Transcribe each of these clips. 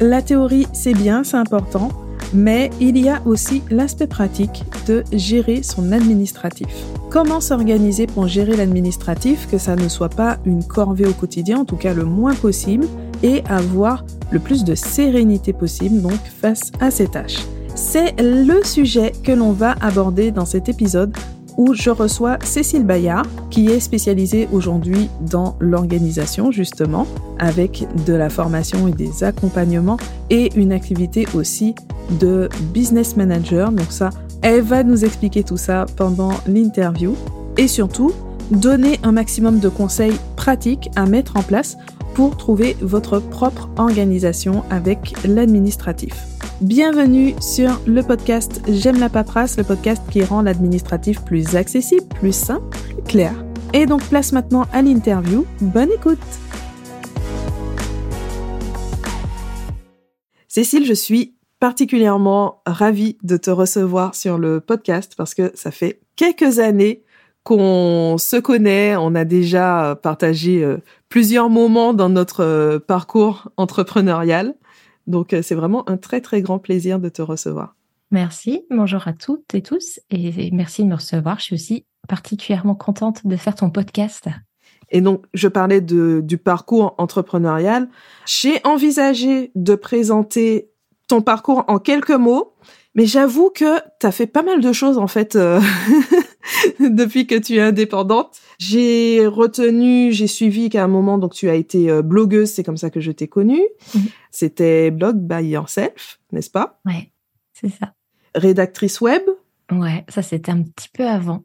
La théorie, c'est bien, c'est important, mais il y a aussi l'aspect pratique de gérer son administratif. Comment s'organiser pour gérer l'administratif, que ça ne soit pas une corvée au quotidien, en tout cas le moins possible, et avoir le plus de sérénité possible donc face à ces tâches. C'est le sujet que l'on va aborder dans cet épisode où je reçois Cécile Bayard, qui est spécialisée aujourd'hui dans l'organisation, justement, avec de la formation et des accompagnements et une activité aussi de business manager. Donc ça, elle va nous expliquer tout ça pendant l'interview et surtout donner un maximum de conseils pratiques à mettre en place pour trouver votre propre organisation avec l'administratif. Bienvenue sur le podcast J'aime la paperasse, le podcast qui rend l'administratif plus accessible, plus simple, plus clair. Et donc place maintenant à l'interview. Bonne écoute Cécile, je suis particulièrement ravie de te recevoir sur le podcast parce que ça fait quelques années qu'on se connaît, on a déjà partagé euh, plusieurs moments dans notre euh, parcours entrepreneurial. Donc, euh, c'est vraiment un très, très grand plaisir de te recevoir. Merci. Bonjour à toutes et tous. Et merci de me recevoir. Je suis aussi particulièrement contente de faire ton podcast. Et donc, je parlais de, du parcours entrepreneurial. J'ai envisagé de présenter ton parcours en quelques mots, mais j'avoue que tu as fait pas mal de choses, en fait, euh, depuis que tu es indépendante. J'ai retenu, j'ai suivi qu'à un moment, donc tu as été euh, blogueuse, c'est comme ça que je t'ai connue. Mhm. C'était Blog by Yourself, n'est-ce pas? Ouais, c'est ça. Rédactrice web? Ouais, ça c'était un petit peu avant.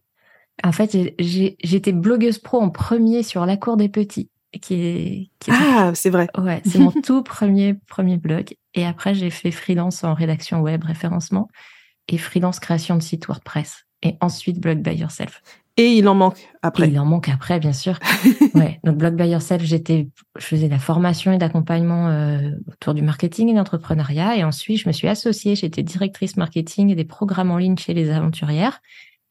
En fait, j'étais blogueuse pro en premier sur La Cour des Petits. Qui est, ah, c'est vrai. Ouais, c'est mon tout premier premier blog. Et après, j'ai fait freelance en rédaction web, référencement, et freelance création de site WordPress et ensuite Blog by Yourself. Et il en manque après. il en manque après, bien sûr. ouais. Donc Blog by Yourself, j'étais, je faisais de la formation et d'accompagnement euh, autour du marketing et d'entrepreneuriat. Et ensuite, je me suis associée. J'étais directrice marketing et des programmes en ligne chez les Aventurières,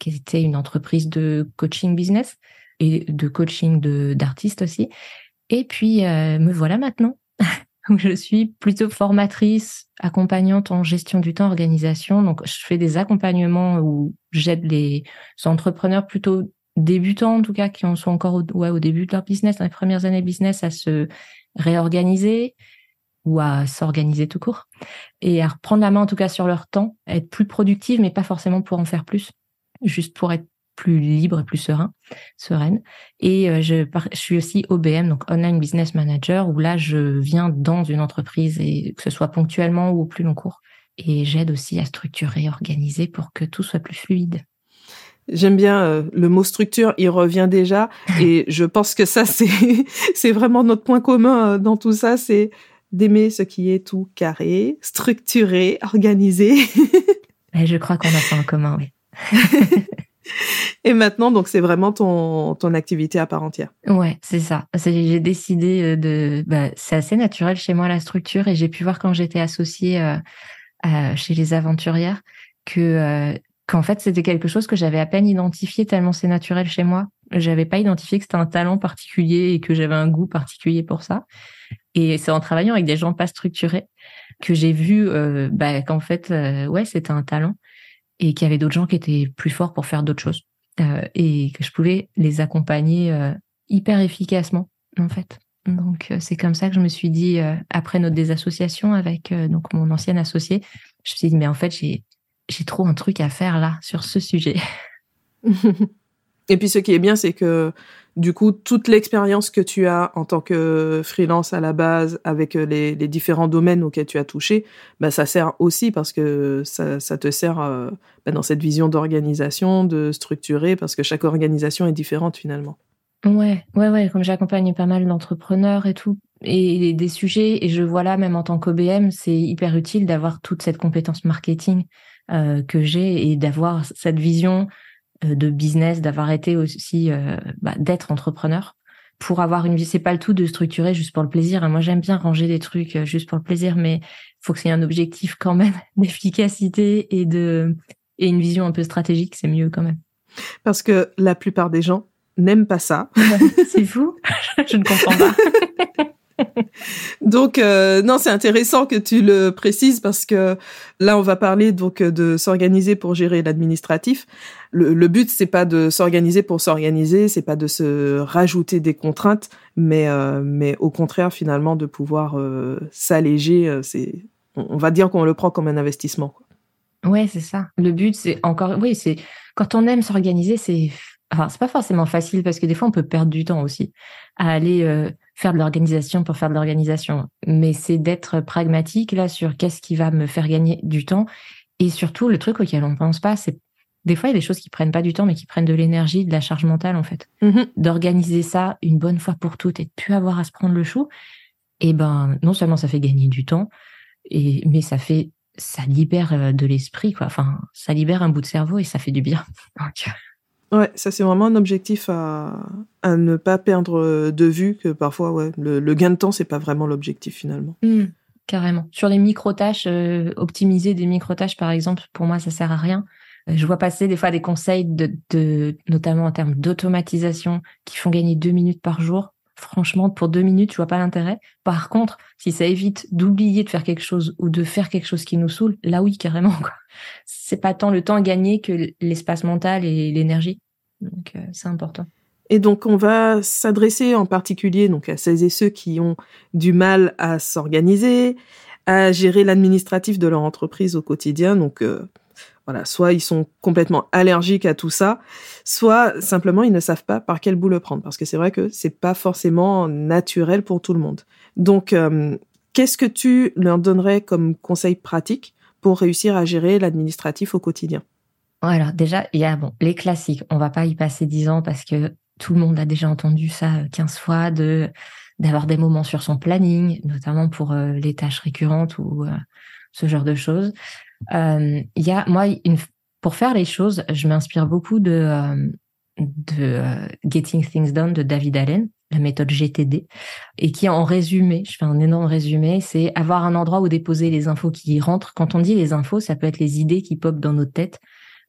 qui était une entreprise de coaching business et de coaching d'artistes aussi. Et puis euh, me voilà maintenant je suis plutôt formatrice, accompagnante en gestion du temps, organisation. Donc, je fais des accompagnements où j'aide les entrepreneurs plutôt débutants, en tout cas, qui en sont encore au, ouais, au début de leur business, dans les premières années business, à se réorganiser ou à s'organiser tout court et à reprendre la main, en tout cas, sur leur temps, être plus productive, mais pas forcément pour en faire plus, juste pour être plus libre et plus serein, sereine. Et euh, je, je suis aussi OBM, donc Online Business Manager, où là, je viens dans une entreprise, et que ce soit ponctuellement ou au plus long cours. Et j'aide aussi à structurer, organiser pour que tout soit plus fluide. J'aime bien euh, le mot structure, il revient déjà, et je pense que ça, c'est c'est vraiment notre point commun euh, dans tout ça, c'est d'aimer ce qui est tout carré, structuré, organisé. et je crois qu'on a ça en commun, oui. Et maintenant, donc, c'est vraiment ton, ton activité à part entière. Ouais, c'est ça. J'ai décidé euh, de. Bah, c'est assez naturel chez moi la structure et j'ai pu voir quand j'étais associée euh, chez les aventurières que euh, qu'en fait c'était quelque chose que j'avais à peine identifié tellement c'est naturel chez moi. J'avais pas identifié que c'était un talent particulier et que j'avais un goût particulier pour ça. Et c'est en travaillant avec des gens pas structurés que j'ai vu bah, qu'en fait ouais c'était un talent et qu'il y avait d'autres gens qui étaient plus forts pour faire d'autres choses euh, et que je pouvais les accompagner euh, hyper efficacement en fait. Donc euh, c'est comme ça que je me suis dit après notre désassociation avec donc mon ancienne associé, je me suis dit mais en fait j'ai j'ai trop un truc à faire là sur ce sujet. et puis ce qui est bien c'est que du coup, toute l'expérience que tu as en tant que freelance à la base, avec euh, les, différents domaines auxquels tu as touché, bah, ça sert aussi parce que ça, te sert euh, bah, dans cette vision d'organisation, de structurer, parce que chaque organisation est différente finalement. Ouais, ouais, ouais. Comme j'accompagne pas mal d'entrepreneurs et tout, et des sujets, et je vois là, même en tant qu'OBM, c'est hyper utile d'avoir toute cette compétence marketing euh, que j'ai et d'avoir cette vision de business, d'avoir été aussi euh, bah, d'être entrepreneur pour avoir une vie. C'est pas le tout de structurer juste pour le plaisir. Hein. Moi, j'aime bien ranger des trucs euh, juste pour le plaisir, mais faut que c'est un objectif quand même d'efficacité et de et une vision un peu stratégique. C'est mieux quand même. Parce que la plupart des gens n'aiment pas ça. c'est fou. Je ne comprends pas. donc euh, non, c'est intéressant que tu le précises parce que là on va parler donc de s'organiser pour gérer l'administratif. Le, le, but c'est pas de s'organiser pour s'organiser, c'est pas de se rajouter des contraintes, mais euh, mais au contraire finalement de pouvoir euh, s'alléger. C'est on va dire qu'on le prend comme un investissement. Ouais, c'est ça. Le but c'est encore oui c'est quand on aime s'organiser c'est enfin c'est pas forcément facile parce que des fois on peut perdre du temps aussi à aller euh, faire de l'organisation pour faire de l'organisation. Mais c'est d'être pragmatique là sur qu'est-ce qui va me faire gagner du temps. Et surtout le truc auquel on pense pas c'est des fois il y a des choses qui prennent pas du temps mais qui prennent de l'énergie de la charge mentale en fait. Mm-hmm. d'organiser ça une bonne fois pour toutes et de plus avoir à se prendre le chou eh ben non seulement ça fait gagner du temps et mais ça fait ça libère euh, de l'esprit quoi. Enfin ça libère un bout de cerveau et ça fait du bien. Donc, Ouais, ça c'est vraiment un objectif à, à ne pas perdre de vue que parfois ouais, le, gain de temps c'est pas vraiment l'objectif finalement. Mmh, carrément. Sur les micro-tâches, euh, optimiser des micro-tâches par exemple, pour moi ça sert à rien. Euh, je vois passer des fois des conseils de, de notamment en termes d'automatisation qui font gagner deux minutes par jour franchement, pour deux minutes, je vois pas l'intérêt. Par contre, si ça évite d'oublier de faire quelque chose ou de faire quelque chose qui nous saoule, là oui, carrément. Quoi. C'est pas tant le temps gagné que l'espace mental et l'énergie. Donc, euh, c'est important. Et donc, on va s'adresser en particulier donc à celles et ceux qui ont du mal à s'organiser, à gérer l'administratif de leur entreprise au quotidien. Donc, euh, voilà, soit ils sont complètement allergiques à tout ça, soit simplement ils ne savent pas par quel bout le prendre, parce que c'est vrai que c'est pas forcément naturel pour tout le monde. Donc, euh, qu'est-ce que tu leur donnerais comme conseil pratique pour réussir à gérer l'administratif au quotidien? Alors déjà, il y a bon les classiques. On va pas y passer dix ans parce que tout le monde a déjà entendu ça 15 fois de d'avoir des moments sur son planning, notamment pour euh, les tâches récurrentes ou euh, ce genre de choses. Euh, il y a moi une, pour faire les choses, je m'inspire beaucoup de euh, de euh, Getting Things Done de David Allen, la méthode GTD, et qui en résumé, je fais un énorme résumé, c'est avoir un endroit où déposer les infos qui rentrent. Quand on dit les infos, ça peut être les idées qui popent dans notre tête,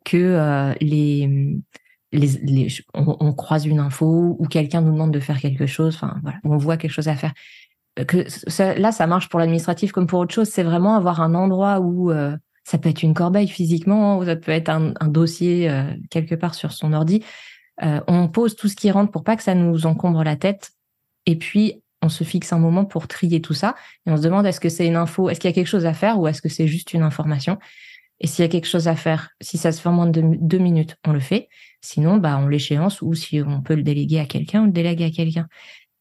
que les les, les on, on, croise une info ou quelqu'un nous demande de faire quelque chose, enfin voilà, on voit quelque chose à faire. Que ça, là, ça marche pour l'administratif comme pour autre chose. C'est vraiment avoir un endroit où ça peut être une corbeille physiquement, ou ça peut être un, dossier euh, quelque part sur son ordi. Euh, on pose tout ce qui rentre pour pas que ça nous encombre la tête. Et puis, on se fixe un moment pour trier tout ça. Et on se demande est-ce que c'est une info, est-ce qu'il y a quelque chose à faire ou est-ce que c'est juste une information? Et s'il y a quelque chose à faire, si ça se fait en moins de deux minutes, on le fait. Sinon, bah, on l'échéance ou si on peut le déléguer à quelqu'un, on le délègue à quelqu'un.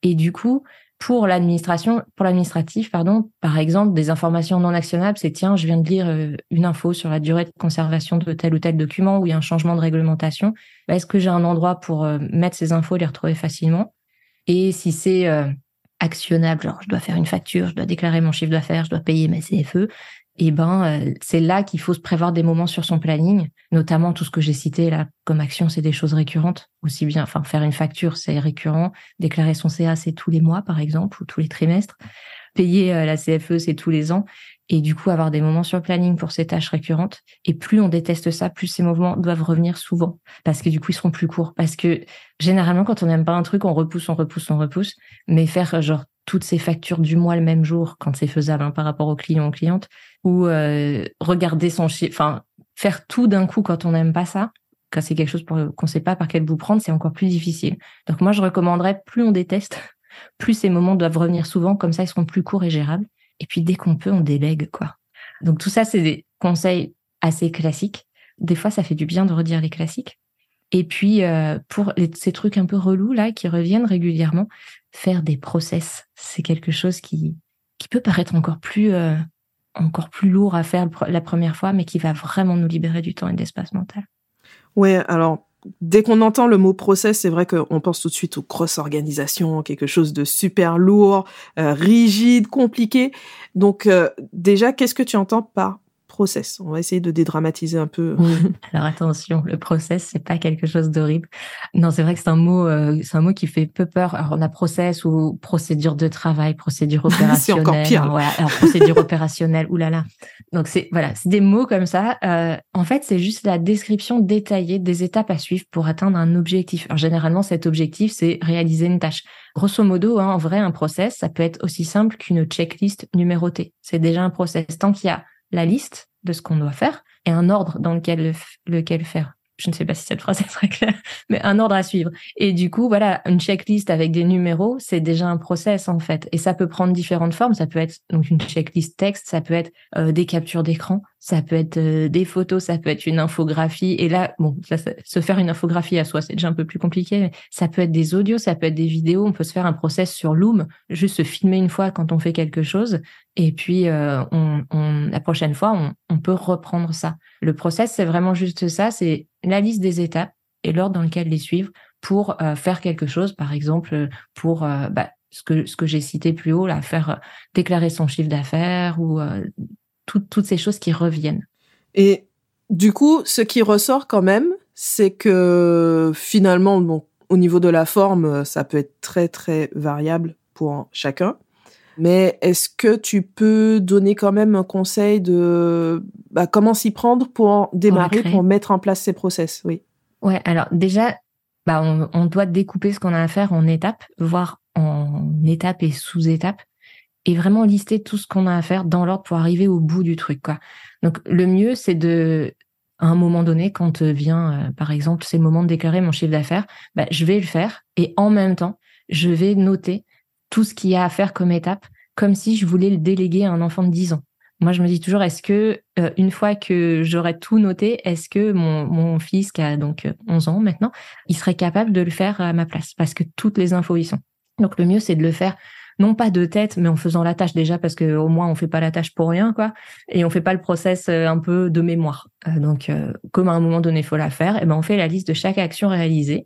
Et du coup, pour l'administration, l'administratif, par exemple, des informations non actionnables, c'est tiens, je viens de lire euh, une info sur la durée de conservation de tel ou tel document où il y a un changement de réglementation. Bah, est-ce que j'ai un endroit pour euh, mettre ces infos, les retrouver facilement? Et si c'est euh, actionnable, genre je dois faire une facture, je dois déclarer mon chiffre d'affaires, je dois payer mes CFE, eh ben euh, c'est là qu'il faut se prévoir des moments sur son planning, notamment tout ce que j'ai cité là comme action, c'est des choses récurrentes aussi bien. Enfin, faire une facture, c'est récurrent. Déclarer son CA, c'est tous les mois par exemple ou tous les trimestres. Payer euh, la CFE, c'est tous les ans. Et du coup, avoir des moments sur le planning pour ces tâches récurrentes. Et plus on déteste ça, plus ces mouvements doivent revenir souvent. Parce que du coup, ils seront plus courts. Parce que généralement, quand on n'aime pas un truc, on repousse, on repousse, on repousse. Mais faire genre toutes ces factures du mois le même jour, quand c'est faisable hein, par rapport aux clients, aux clientes, ou euh, regarder son chiffre, enfin faire tout d'un coup quand on n'aime pas ça, quand c'est quelque chose qu'on ne sait pas par quel bout prendre, c'est encore plus difficile. Donc moi, je recommanderais plus on déteste, plus ces moments doivent revenir souvent, comme ça ils seront plus courts et gérables. Et puis dès qu'on peut, on délègue quoi. Donc tout ça, c'est des conseils assez classiques. Des fois, ça fait du bien de redire les classiques. Et puis euh, pour les, ces trucs un peu relous là qui reviennent régulièrement, faire des process, c'est quelque chose qui qui peut paraître encore plus euh, encore plus lourd à faire la première fois, mais qui va vraiment nous libérer du temps et de l'espace mental. Ouais, alors dès qu'on entend le mot process, c'est vrai qu'on pense tout de suite aux grosses organisations, quelque chose de super lourd, euh, rigide, compliqué. Donc euh, déjà, qu'est-ce que tu entends par process. On va essayer de dédramatiser un peu. Alors attention, le process, c'est pas quelque chose d'horrible. Non, c'est vrai que c'est un mot, euh, c'est un mot qui fait peu peur. Alors on a process ou procédure de travail, procédure opérationnelle. c'est encore pire. Ouais, alors procédure opérationnelle. Oulala. Donc c'est voilà, c'est des mots comme ça. Euh, en fait, c'est juste la description détaillée des étapes à suivre pour atteindre un objectif. Alors généralement, cet objectif, c'est réaliser une tâche. Grosso modo, hein, en vrai, un process, ça peut être aussi simple qu'une checklist numérotée. C'est déjà un process. Tant qu'il y a la liste de ce qu'on doit faire et un ordre dans lequel, lequel faire. Je ne sais pas si cette phrase est très claire, mais un ordre à suivre. Et du coup, voilà, une checklist avec des numéros, c'est déjà un process en fait. Et ça peut prendre différentes formes. Ça peut être donc une checklist texte, ça peut être euh, des captures d'écran, ça peut être euh, des photos, ça peut être une infographie. Et là, bon, se faire une infographie à soi, c'est déjà un peu plus compliqué. Mais ça peut être des audios, ça peut être des vidéos. On peut se faire un process sur Loom, juste se filmer une fois quand on fait quelque chose. Et puis, euh, on, on, la prochaine fois, on, on peut reprendre ça. Le process, c'est vraiment juste ça. C'est la liste des étapes et l'ordre dans lequel les suivre pour euh, faire quelque chose. Par exemple, pour bah, ce que ce que j'ai cité plus haut, là, faire déclarer son chiffre d'affaires ou toutes ces choses qui reviennent. Et du coup, ce qui ressort quand même, c'est que finalement, bon, au niveau de la forme, ça peut être très très variable pour chacun. Mais est-ce que tu peux donner quand même un conseil de bah, comment s'y prendre pour démarrer, pour, mettre en place ces process? Oui. Ouais, alors déjà, bah, on, on doit découper ce qu'on a à faire en étapes, voire en étapes et sous-étapes et vraiment lister tout ce qu'on a à faire dans l'ordre pour arriver au bout du truc. Quoi. Donc le mieux, c'est de, à un moment donné, quand vient, euh, par exemple, c'est le moment de déclarer mon chiffre d'affaires, bah, je vais le faire et en même temps, je vais noter tout ce qu'il y a à faire comme étape, comme si je voulais le déléguer à un enfant de 10 ans. Moi, je me dis toujours, est-ce que euh, une fois que j'aurai tout noté, est-ce que mon, mon fils, qui a donc 11 ans maintenant, il serait capable de le faire à ma place? Parce que toutes les infos y sont. Donc, le mieux, c'est de le faire non pas de tête, mais en faisant la tâche déjà parce que au moins on fait pas la tâche pour rien, quoi, et on fait pas le process euh, un peu de mémoire. Euh, donc, euh, comme à un moment donné, faut la faire, et ben on fait la liste de chaque action réalisée.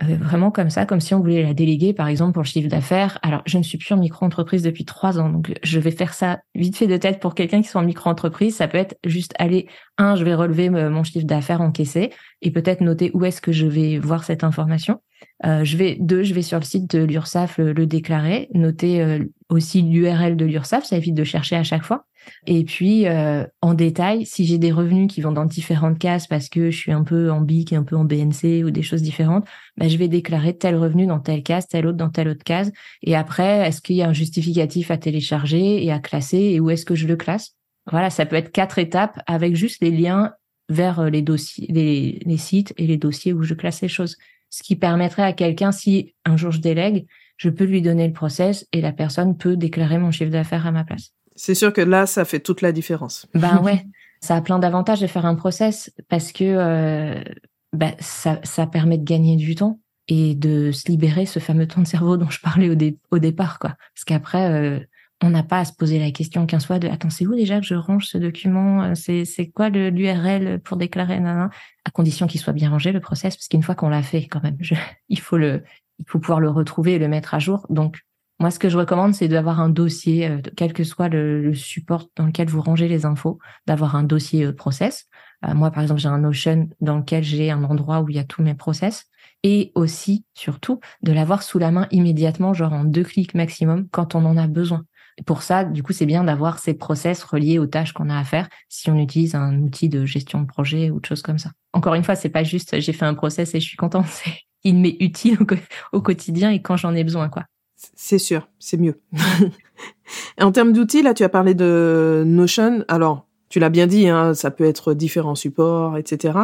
vraiment comme ça, comme si on voulait la déléguer, par exemple, pour le chiffre d'affaires. Alors, je ne suis plus en micro-entreprise depuis trois ans, donc je vais faire ça vite fait de tête pour quelqu'un qui soit en micro-entreprise. Ça peut être juste aller, un, je vais relever mon chiffre d'affaires encaissé et peut-être noter où est-ce que je vais voir cette information. Euh, je vais deux, je vais sur le site de l'URSSAF le, déclarer, noter euh, aussi l'URL de l'URSSAF, ça évite de chercher à chaque fois. Et puis euh, en détail, si j'ai des revenus qui vont dans différentes cases parce que je suis un peu en BIC, un peu en BNC ou des choses différentes, bah, je vais déclarer tel revenu dans telle case, tel autre dans telle autre case. Et après, est-ce qu'il y a un justificatif à télécharger et à classer et où est-ce que je le classe? Voilà, ça peut être quatre étapes avec juste les liens vers les dossiers, les sites et les dossiers où je classe les choses ce qui permettrait à quelqu'un, si un jour je délègue, je peux lui donner le process et la personne peut déclarer mon chiffre d'affaires à ma place. C'est sûr que là, ça fait toute la différence. Ben ouais, ça a plein d'avantages de faire un process parce que euh, ben, ça, ça permet de gagner du temps et de se libérer ce fameux temps de cerveau dont je parlais au, au départ, quoi. Parce qu'après, euh, on n'a pas à se poser la question qu'un soit de attends c'est où déjà que je range ce document euh, c'est c'est quoi l'URL pour déclarer nan, à condition qu'il soit bien rangé le process parce qu'une fois qu'on l'a fait quand même il faut le il faut pouvoir le retrouver et le mettre à jour. Donc moi ce que je recommande c'est d'avoir un dossier euh, quel que soit le, support dans lequel vous rangez les infos d'avoir un dossier euh, process. Moi par exemple j'ai un Notion dans lequel j'ai un endroit où il y a tous mes process. Et aussi, surtout, de l'avoir sous la main immédiatement, genre en deux clics maximum, quand on en a besoin pour ça, du coup, c'est bien d'avoir ces process reliés aux tâches qu'on a à faire si on utilise un outil de gestion de projet ou de choses comme ça. Encore une fois, c'est pas juste j'ai fait un process et je suis content, il m'est utile au, quotidien et quand j'en ai besoin, quoi. C'est sûr, c'est mieux. en termes d'outils, là, tu as parlé de Notion. Alors, tu l'as bien dit, hein, ça peut être différents supports, etc.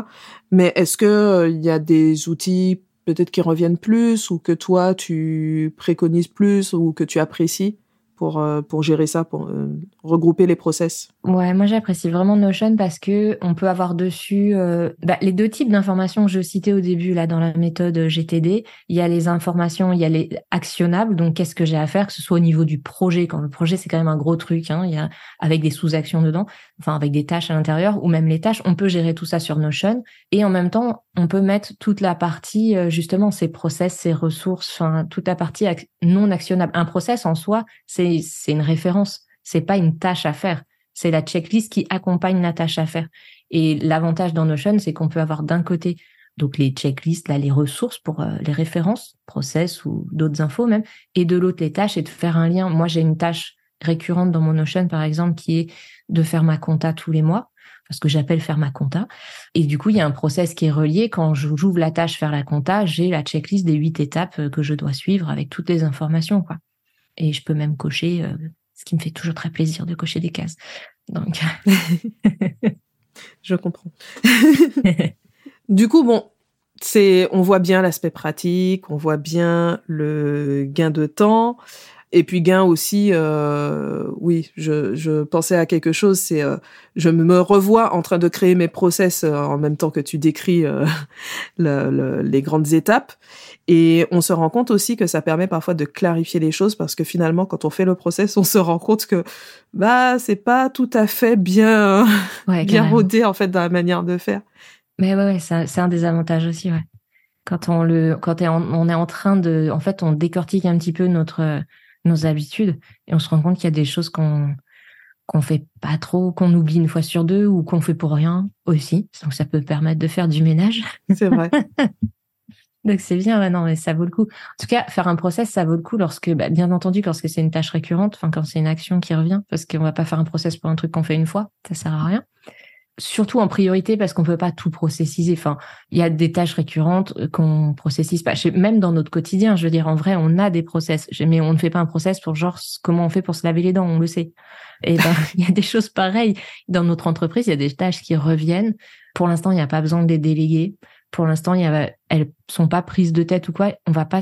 Mais est-ce que euh, il y a des outils peut-être qui reviennent plus ou que toi tu préconises plus ou que tu apprécies? Pour, euh, pour gérer ça, pour euh, regrouper les process Ouais, moi j'apprécie vraiment Notion parce que on peut avoir dessus euh, bah, les deux types d'informations que je citais au début là dans la méthode GTD. Il y a les informations, il y a les actionnables. Donc qu'est-ce que j'ai à faire, que ce soit au niveau du projet, quand le projet c'est quand même un gros truc, hein, il y a avec des sous-actions dedans, enfin avec des tâches à l'intérieur ou même les tâches, on peut gérer tout ça sur Notion et en même temps on peut mettre toute la partie justement ces process, ces ressources, enfin toute la partie non actionnable. Un process en soi, c'est c'est une référence, c'est pas une tâche à faire. C'est la checklist qui accompagne la tâche à faire. Et l'avantage dans Notion, c'est qu'on peut avoir d'un côté donc les checklists, là, les ressources pour euh, les références, process ou d'autres infos même, et de l'autre les tâches et de faire un lien. Moi, j'ai une tâche récurrente dans mon Notion, par exemple, qui est de faire ma compta tous les mois, parce que j'appelle faire ma compta. Et du coup, il y a un process qui est relié. Quand j'ouvre la tâche faire la compta, j'ai la checklist des huit étapes euh, que je dois suivre avec toutes les informations, quoi. Et je peux même cocher, euh, ce qui me fait toujours très plaisir de cocher des cases. Donc. je comprends. du coup, bon, c'est, on voit bien l'aspect pratique, on voit bien le gain de temps. Et puis gain aussi, euh, oui, je, je, pensais à quelque chose, c'est euh, je me revois en train de créer mes process euh, en même temps que tu décris euh, le, les grandes étapes. Et on se rend compte aussi que ça permet parfois de clarifier les choses parce que finalement, quand on fait le process, on se rend compte que bah c'est pas tout à fait bien bien rodé en fait dans la manière de faire. Mais ouais, ouais c'est un des avantages aussi, ouais. Quand on le, quand on est en train de, en fait, on décortique un petit peu notre nos habitudes et on se rend compte qu'il y a des choses qu'on qu'on fait pas trop, qu'on oublie une fois sur deux ou qu'on fait pour rien aussi. Donc ça peut permettre de faire du ménage. C'est vrai. Donc c'est bien, ouais, non, mais ça vaut le coup. En tout cas, faire un process, ça vaut le coup lorsque, bah, bien entendu, lorsque c'est une tâche récurrente, enfin quand c'est une action qui revient, parce qu'on va pas faire un process pour un truc qu'on fait une fois, ça sert à rien surtout en priorité parce qu'on peut pas tout processiser. Enfin, il y a des tâches récurrentes euh, qu'on processise pas. Même dans notre quotidien, je veux dire, en vrai, on a des process, mais on ne fait pas un process pour genre comment on fait pour se laver les dents, on le sait. Et ben, il y a des choses pareilles dans notre entreprise. Il y a des tâches qui reviennent. Pour l'instant, il n'y a pas besoin de les déléguer. Pour l'instant, il y a, elles sont pas prises de tête ou quoi. On va pas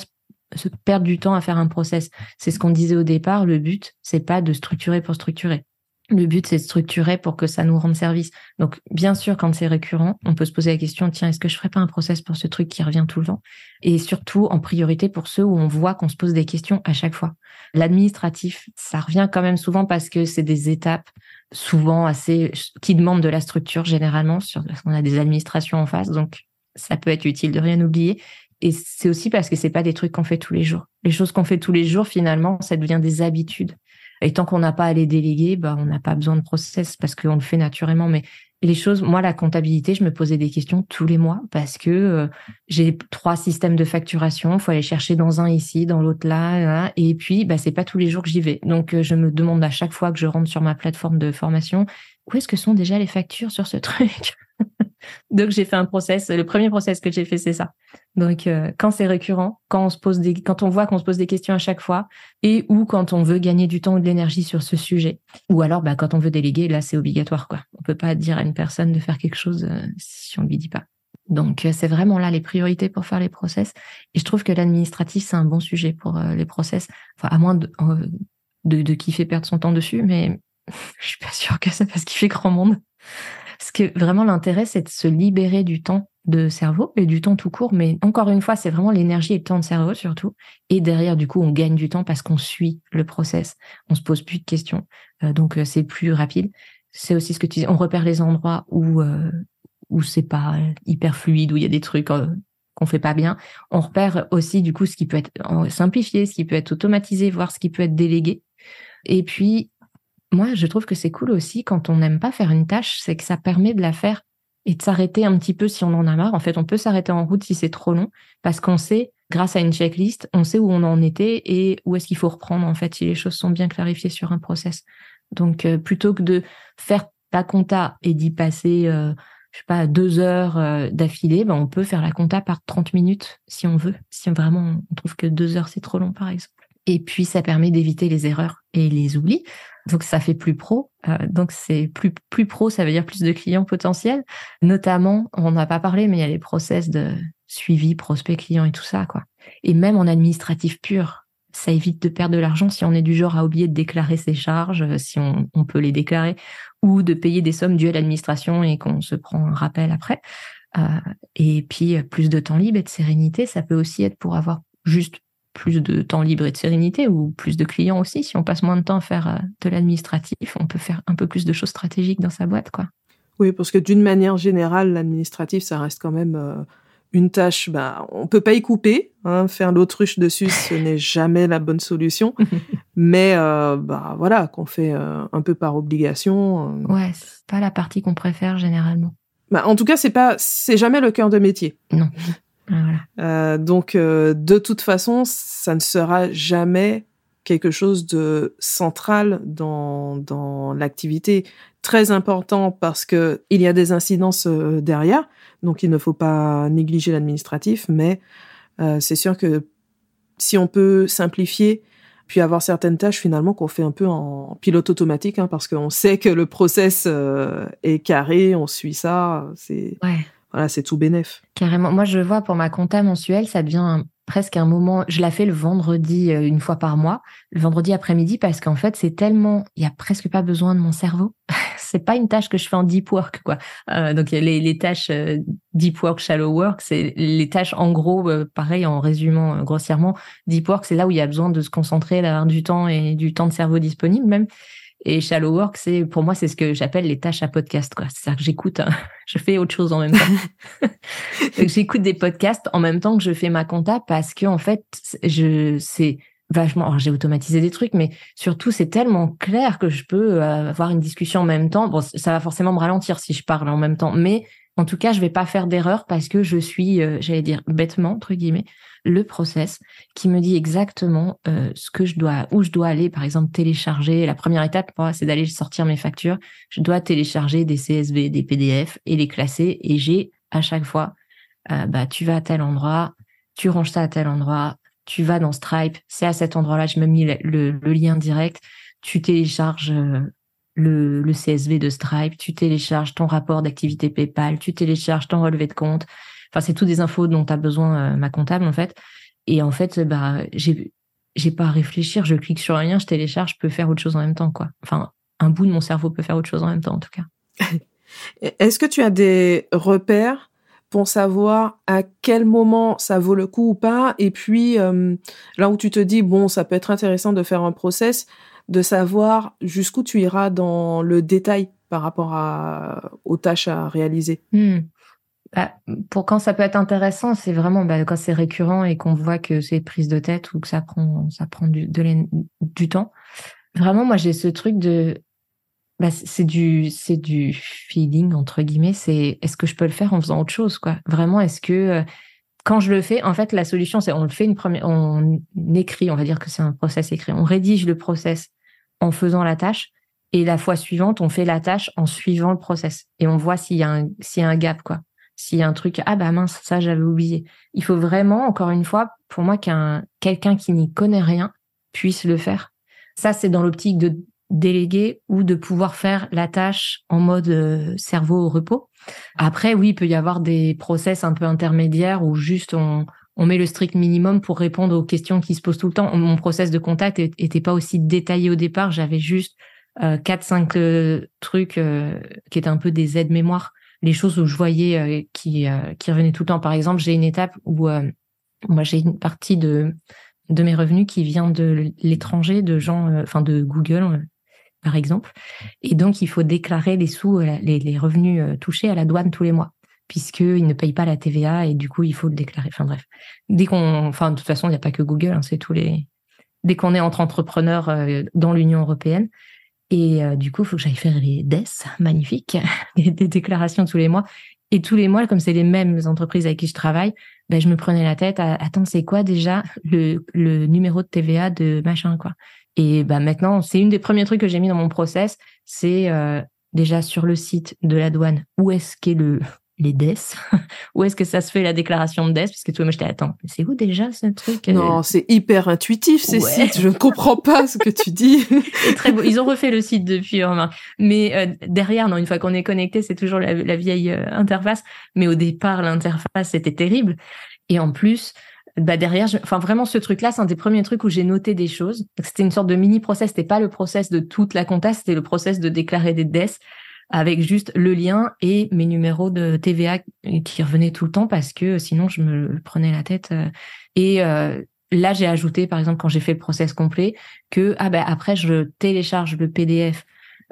se perdre du temps à faire un process. C'est ce qu'on disait au départ. Le but, c'est pas de structurer pour structurer. Le but, c'est de structurer pour que ça nous rende service. Donc, bien sûr, quand c'est récurrent, on peut se poser la question, tiens, est-ce que je ferais pas un process pour ce truc qui revient tout le temps? Et surtout, en priorité pour ceux où on voit qu'on se pose des questions à chaque fois. L'administratif, ça revient quand même souvent parce que c'est des étapes souvent assez, qui demandent de la structure généralement sur, parce qu'on a des administrations en face. Donc, ça peut être utile de rien oublier. Et c'est aussi parce que c'est pas des trucs qu'on fait tous les jours. Les choses qu'on fait tous les jours, finalement, ça devient des habitudes. Et tant qu'on n'a pas à les déléguer, bah, on n'a pas besoin de process parce qu'on le fait naturellement. Mais les choses, moi, la comptabilité, je me posais des questions tous les mois parce que euh, j'ai trois systèmes de facturation. Il faut aller chercher dans un ici, dans l'autre là, Et puis, bah, c'est pas tous les jours que j'y vais. Donc, euh, je me demande à chaque fois que je rentre sur ma plateforme de formation, où est-ce que sont déjà les factures sur ce truc? Donc j'ai fait un process. Le premier process que j'ai fait, c'est ça. Donc euh, quand c'est récurrent, quand on se pose des, quand on voit qu'on se pose des questions à chaque fois, et ou quand on veut gagner du temps ou de l'énergie sur ce sujet, ou alors bah, quand on veut déléguer, là c'est obligatoire quoi. On peut pas dire à une personne de faire quelque chose euh, si on lui dit pas. Donc euh, c'est vraiment là les priorités pour faire les process. Et je trouve que l'administratif c'est un bon sujet pour les process. Enfin à moins de, de, de kiffer perdre son temps dessus, mais je suis pas sûre que ça fasse kiffer grand monde. Parce que vraiment l'intérêt, c'est de se libérer du temps de cerveau et du temps tout court. Mais encore une fois, c'est vraiment l'énergie et le temps de cerveau surtout. Et derrière, du coup, on gagne du temps parce qu'on suit le process. On se pose plus de questions. Euh, donc, euh, c'est plus rapide. C'est aussi ce que tu dis. On repère les endroits où, euh, où c'est pas hyper fluide, où il y a des trucs qu'on fait pas bien. On repère aussi, du coup, ce qui peut être simplifié, ce qui peut être automatisé, voire ce qui peut être délégué. Et puis, moi, je trouve que c'est cool aussi quand on n'aime pas faire une tâche, c'est que ça permet de la faire et de s'arrêter un petit peu si on en a marre. En fait, on peut s'arrêter en route si c'est trop long parce qu'on sait, grâce à une checklist, on sait où on en était et où est-ce qu'il faut reprendre en fait si les choses sont bien clarifiées sur un process. Donc, euh, plutôt que de faire la compta et d'y passer, euh, je sais pas, deux heures euh, d'affilée, ben on peut faire la compta par 30 minutes si on veut, si vraiment on trouve que deux heures c'est trop long par exemple. Et puis, ça permet d'éviter les erreurs et les oublis. Donc, ça fait plus pro. Euh, donc, c'est plus, plus pro, ça veut dire plus de clients potentiels. Notamment, on n'a pas parlé, mais il y a les process de suivi, prospect, client et tout ça, quoi. Et même en administratif pur, ça évite de perdre de l'argent si on est du genre à oublier de déclarer ses charges, euh, si on, peut les déclarer, ou de payer des sommes dues à l'administration et qu'on se prend un rappel après. Euh, et puis, plus de temps libre et de sérénité, ça peut aussi être pour avoir juste plus de temps libre et de sérénité ou plus de clients aussi. Si on passe moins de temps à faire euh, de l'administratif, on peut faire un peu plus de choses stratégiques dans sa boîte, quoi. Oui, parce que d'une manière générale, l'administratif, ça reste quand même euh, une tâche. Bah, on peut pas y couper. Hein, faire l'autruche dessus, ce n'est jamais la bonne solution. mais euh, bah voilà qu'on fait euh, un peu par obligation. Ouais, c'est pas la partie qu'on préfère généralement. Bah, en tout cas, c'est pas, c'est jamais le cœur de métier. Non. Voilà. donc de toute façon, ça ne sera jamais quelque chose de central dans dans l'activité. Très important parce que il y a des incidences derrière, donc il ne faut pas négliger l'administratif, mais c'est sûr que si on peut simplifier puis avoir certaines tâches finalement qu'on fait un peu en pilote automatique hein, parce qu'on sait que le process euh, est carré, on suit ça, c'est voilà, c'est tout bénef. Carrément. Moi, je vois pour ma compta mensuelle, ça devient presque un moment. Je la fais le vendredi euh, une fois par mois, le vendredi après-midi, parce qu'en fait, c'est tellement, il y a presque pas besoin de mon cerveau. c'est pas une tâche que je fais en deep work, quoi. Euh, donc les, les tâches euh, deep work, shallow work, c'est les tâches en gros, pareil en résumant grossièrement, deep work, c'est là où il y a besoin de se concentrer, d'avoir du temps et du temps de cerveau disponible même. Et shallow work, c'est pour moi c'est ce que j'appelle les tâches à podcast, quoi. C'est-à-dire que j'écoute, hein, je fais autre chose en même temps. j'écoute des podcasts en même temps que je fais ma compta parce que en fait, je c'est vachement. Alors j'ai automatisé des trucs, mais surtout c'est tellement clair que je peux euh, avoir une discussion en même temps. Bon, ça va forcément me ralentir si je parle en même temps, mais en tout cas, je vais pas faire d'erreur parce que je suis, euh, j'allais dire bêtement entre guillemets, le process qui me dit exactement euh, ce que je dois, où je dois aller. Par exemple, télécharger. La première étape, moi, c'est d'aller sortir mes factures. Je dois télécharger des CSV, des PDF et les classer. Et j'ai à chaque fois, bah, tu vas à tel endroit, tu ranges ça à tel endroit, tu vas dans Stripe, c'est à cet endroit-là, j'ai même mis le, lien direct, tu télécharges euh, le, le, CSV de Stripe, tu télécharges ton rapport d'activité PayPal, tu télécharges ton relevé de compte. Enfin, c'est tout des infos dont tu besoin, euh, ma comptable, en fait. Et en fait, bah, j'ai, j'ai pas à réfléchir, je clique sur un lien, je télécharge, je peux faire autre chose en même temps, quoi. Enfin, un bout de mon cerveau peut faire autre chose en même temps, en tout cas. Est-ce que tu as des repères pour savoir à quel moment ça vaut le coup ou pas? Et puis, euh, là où tu te dis, bon, ça peut être intéressant de faire un process, de savoir jusqu'où tu iras dans le détail par rapport à, aux tâches à réaliser. Hmm. Bah, pour quand ça peut être intéressant, c'est vraiment bah, quand c'est récurrent et qu'on voit que c'est prise de tête ou que ça prend, ça prend du, temps. Vraiment, moi, j'ai ce truc de bah, c'est du c'est du feeling entre guillemets c'est est-ce que je peux le faire en faisant autre chose quoi? Vraiment est-ce que euh, quand je le fais en fait la solution c'est on le fait une première on écrit on va dire que c'est un process écrit on rédige le process en faisant la tâche et la fois suivante on fait la tâche en suivant le process et on voit s'il y a un s'il y a un gap quoi. S'il y a un truc ah bah mince ça j'avais oublié. Il faut vraiment encore une fois pour moi qu'un quelqu'un qui n'y connaît rien puisse le faire. Ça c'est dans l'optique de déléguer ou de pouvoir faire la tâche en mode euh, cerveau au repos. Après, oui, il peut y avoir des process un peu intermédiaires où juste on, on met le strict minimum pour répondre aux questions qui se posent tout le temps. Mon process de contact était pas aussi détaillé au départ. J'avais juste euh, quatre, cinq euh, trucs qui étaient un peu des aides mémoire, les choses où je voyais qui qui revenaient tout le temps. Par exemple, j'ai une étape où moi j'ai une partie de mes revenus qui vient de l'étranger, de gens, enfin de Google, par exemple. Et donc, il faut déclarer les sous, euh, les, revenus euh, touchés à la douane tous les mois, puisqu'ils ne payent pas la TVA et du coup, il faut le déclarer. Enfin bref, dès qu'on, enfin de toute façon, il n'y a pas que Google, hein, c'est tous les, dès qu'on est entre entrepreneurs euh, dans l'Union européenne. Et du coup, il faut que j'aille faire les DES, magnifiques, des, déclarations tous les mois. Et tous les mois, comme c'est les mêmes entreprises avec qui je travaille, ben, je me prenais la tête à, attends, c'est quoi déjà le, le numéro de TVA de machin, quoi. Et bah maintenant, c'est une des premiers trucs que j'ai mis dans mon process, c'est euh, déjà sur le site de la douane, où est-ce qu'est le les DES Où est-ce que ça se fait la déclaration de DES Parce que toi, moi, j'étais attends, c'est où déjà ce truc? Euh? Non, c'est hyper intuitif ces sites. Je ne comprends pas ce que tu dis. très beau. Ils ont refait le site depuis, mais euh, derrière, non, une fois qu'on est connecté, c'est toujours la, la vieille interface. Mais au départ, l'interface c'était terrible. Et en plus, bah derrière, enfin vraiment ce truc-là, c'est un des premiers trucs où j'ai noté des choses. C'était une sorte de mini process. C'était pas le process de toute la compta, c'était le process de déclarer des DES avec juste le lien et mes numéros de TVA qui revenaient tout le temps parce que sinon je me prenais la tête. Euh. Et euh, là, j'ai ajouté, par exemple, quand j'ai fait le process complet, que ah ben après je télécharge le PDF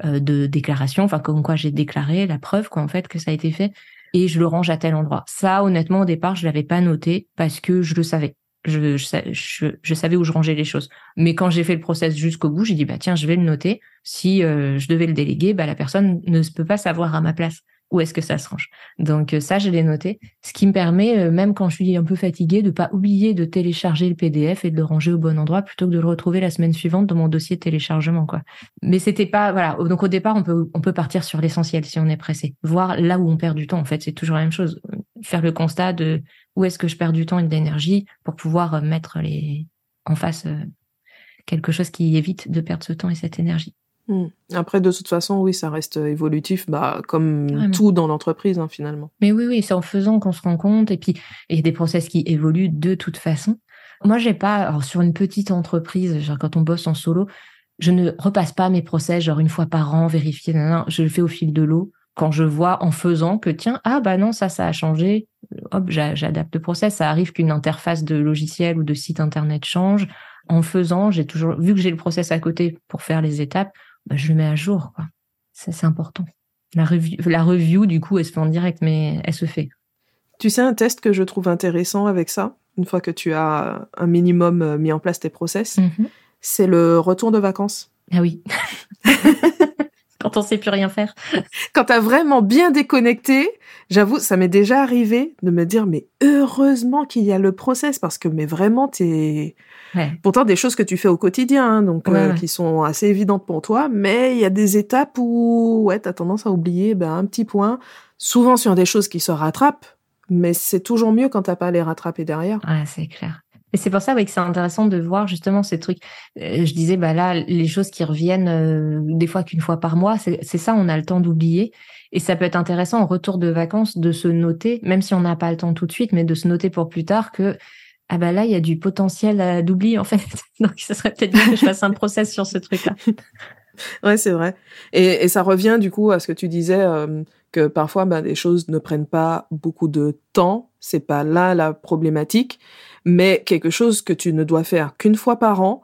euh, de déclaration, enfin comme quoi j'ai déclaré la preuve quoi en fait que ça a été fait et je le range à tel endroit. Ça, honnêtement, au départ, je l'avais pas noté parce que je le savais. Je, je, savais où je rangeais les choses. Mais quand j'ai fait le process jusqu'au bout, j'ai dit bah tiens, je vais le noter. Si euh, je devais le déléguer, bah la personne ne peut pas savoir à ma place où est-ce que ça se range. Donc euh, ça, je l'ai noté, ce qui me permet, euh, même quand je suis un peu fatiguée, de pas oublier de télécharger le PDF et de le ranger au bon endroit plutôt que de le retrouver la semaine suivante dans mon dossier de téléchargement. Quoi. Mais c'était pas voilà. Donc au départ, on peut on peut partir sur l'essentiel si on est pressé, voir là où on perd du temps. En fait, c'est toujours la même chose. Faire le constat de où est-ce que je perds du temps et de l'énergie pour pouvoir euh, mettre les en face quelque chose qui évite de perdre ce temps et cette énergie? Hmm. Après, de toute façon, oui, ça reste évolutif, bah, comme tout dans l'entreprise, hein, finalement. Mais oui, oui, c'est en faisant qu'on se rend compte. Et puis, il y a des process qui évoluent de toute façon. Moi, j'ai pas, alors, sur une petite entreprise, genre quand on bosse en solo, je ne repasse pas mes process, genre une fois par an, vérifier. Non, je le fais au fil de l'eau. Quand je vois en faisant que, tiens, ah, bah non, ça, ça a changé. Hop, j'adapte le process. Ça arrive qu'une interface de logiciel ou de site internet change. En faisant, j'ai toujours, vu que j'ai le process à côté pour faire les étapes, bah, je le mets à jour. Quoi. c'est important. La review, la review, du coup, elle se fait en direct, mais elle se fait. Tu sais, un test que je trouve intéressant avec ça, une fois que tu as un minimum euh, mis en place tes process, mhm. c'est le retour de vacances. Ah oui. Quand on sait plus rien faire. Quand tu as vraiment bien déconnecté, j'avoue, ça m'est déjà arrivé de me dire, mais heureusement qu'il y a le process, parce que, mais vraiment, t'es, Pourtant, des choses que tu fais au quotidien, hein, donc euh, qui sont assez évidentes pour toi, mais il y a des étapes où ouais, tu as tendance à oublier ben, un petit point, souvent sur des choses qui se rattrapent, mais c'est toujours mieux quand t'as pas à les rattraper derrière. Ouais, c'est clair. Et c'est pour ça que c'est intéressant de voir justement ces trucs. Euh, je disais, bah là, les choses qui reviennent euh, des fois qu'une fois par mois, c'est ça, on a le temps d'oublier. Et ça peut être intéressant en retour de vacances de se noter, même si on n'a pas le temps tout de suite, mais de se noter pour plus tard que ah bah là, il y a du potentiel d'oubli en fait. Donc, ça serait peut-être bien que je fasse un process sur ce truc-là. ouais, c'est vrai. Et, et, ça revient du coup à ce que tu disais euh, que parfois, bah, des choses ne prennent pas beaucoup de temps. C'est pas là la problématique, mais quelque chose que tu ne dois faire qu'une fois par an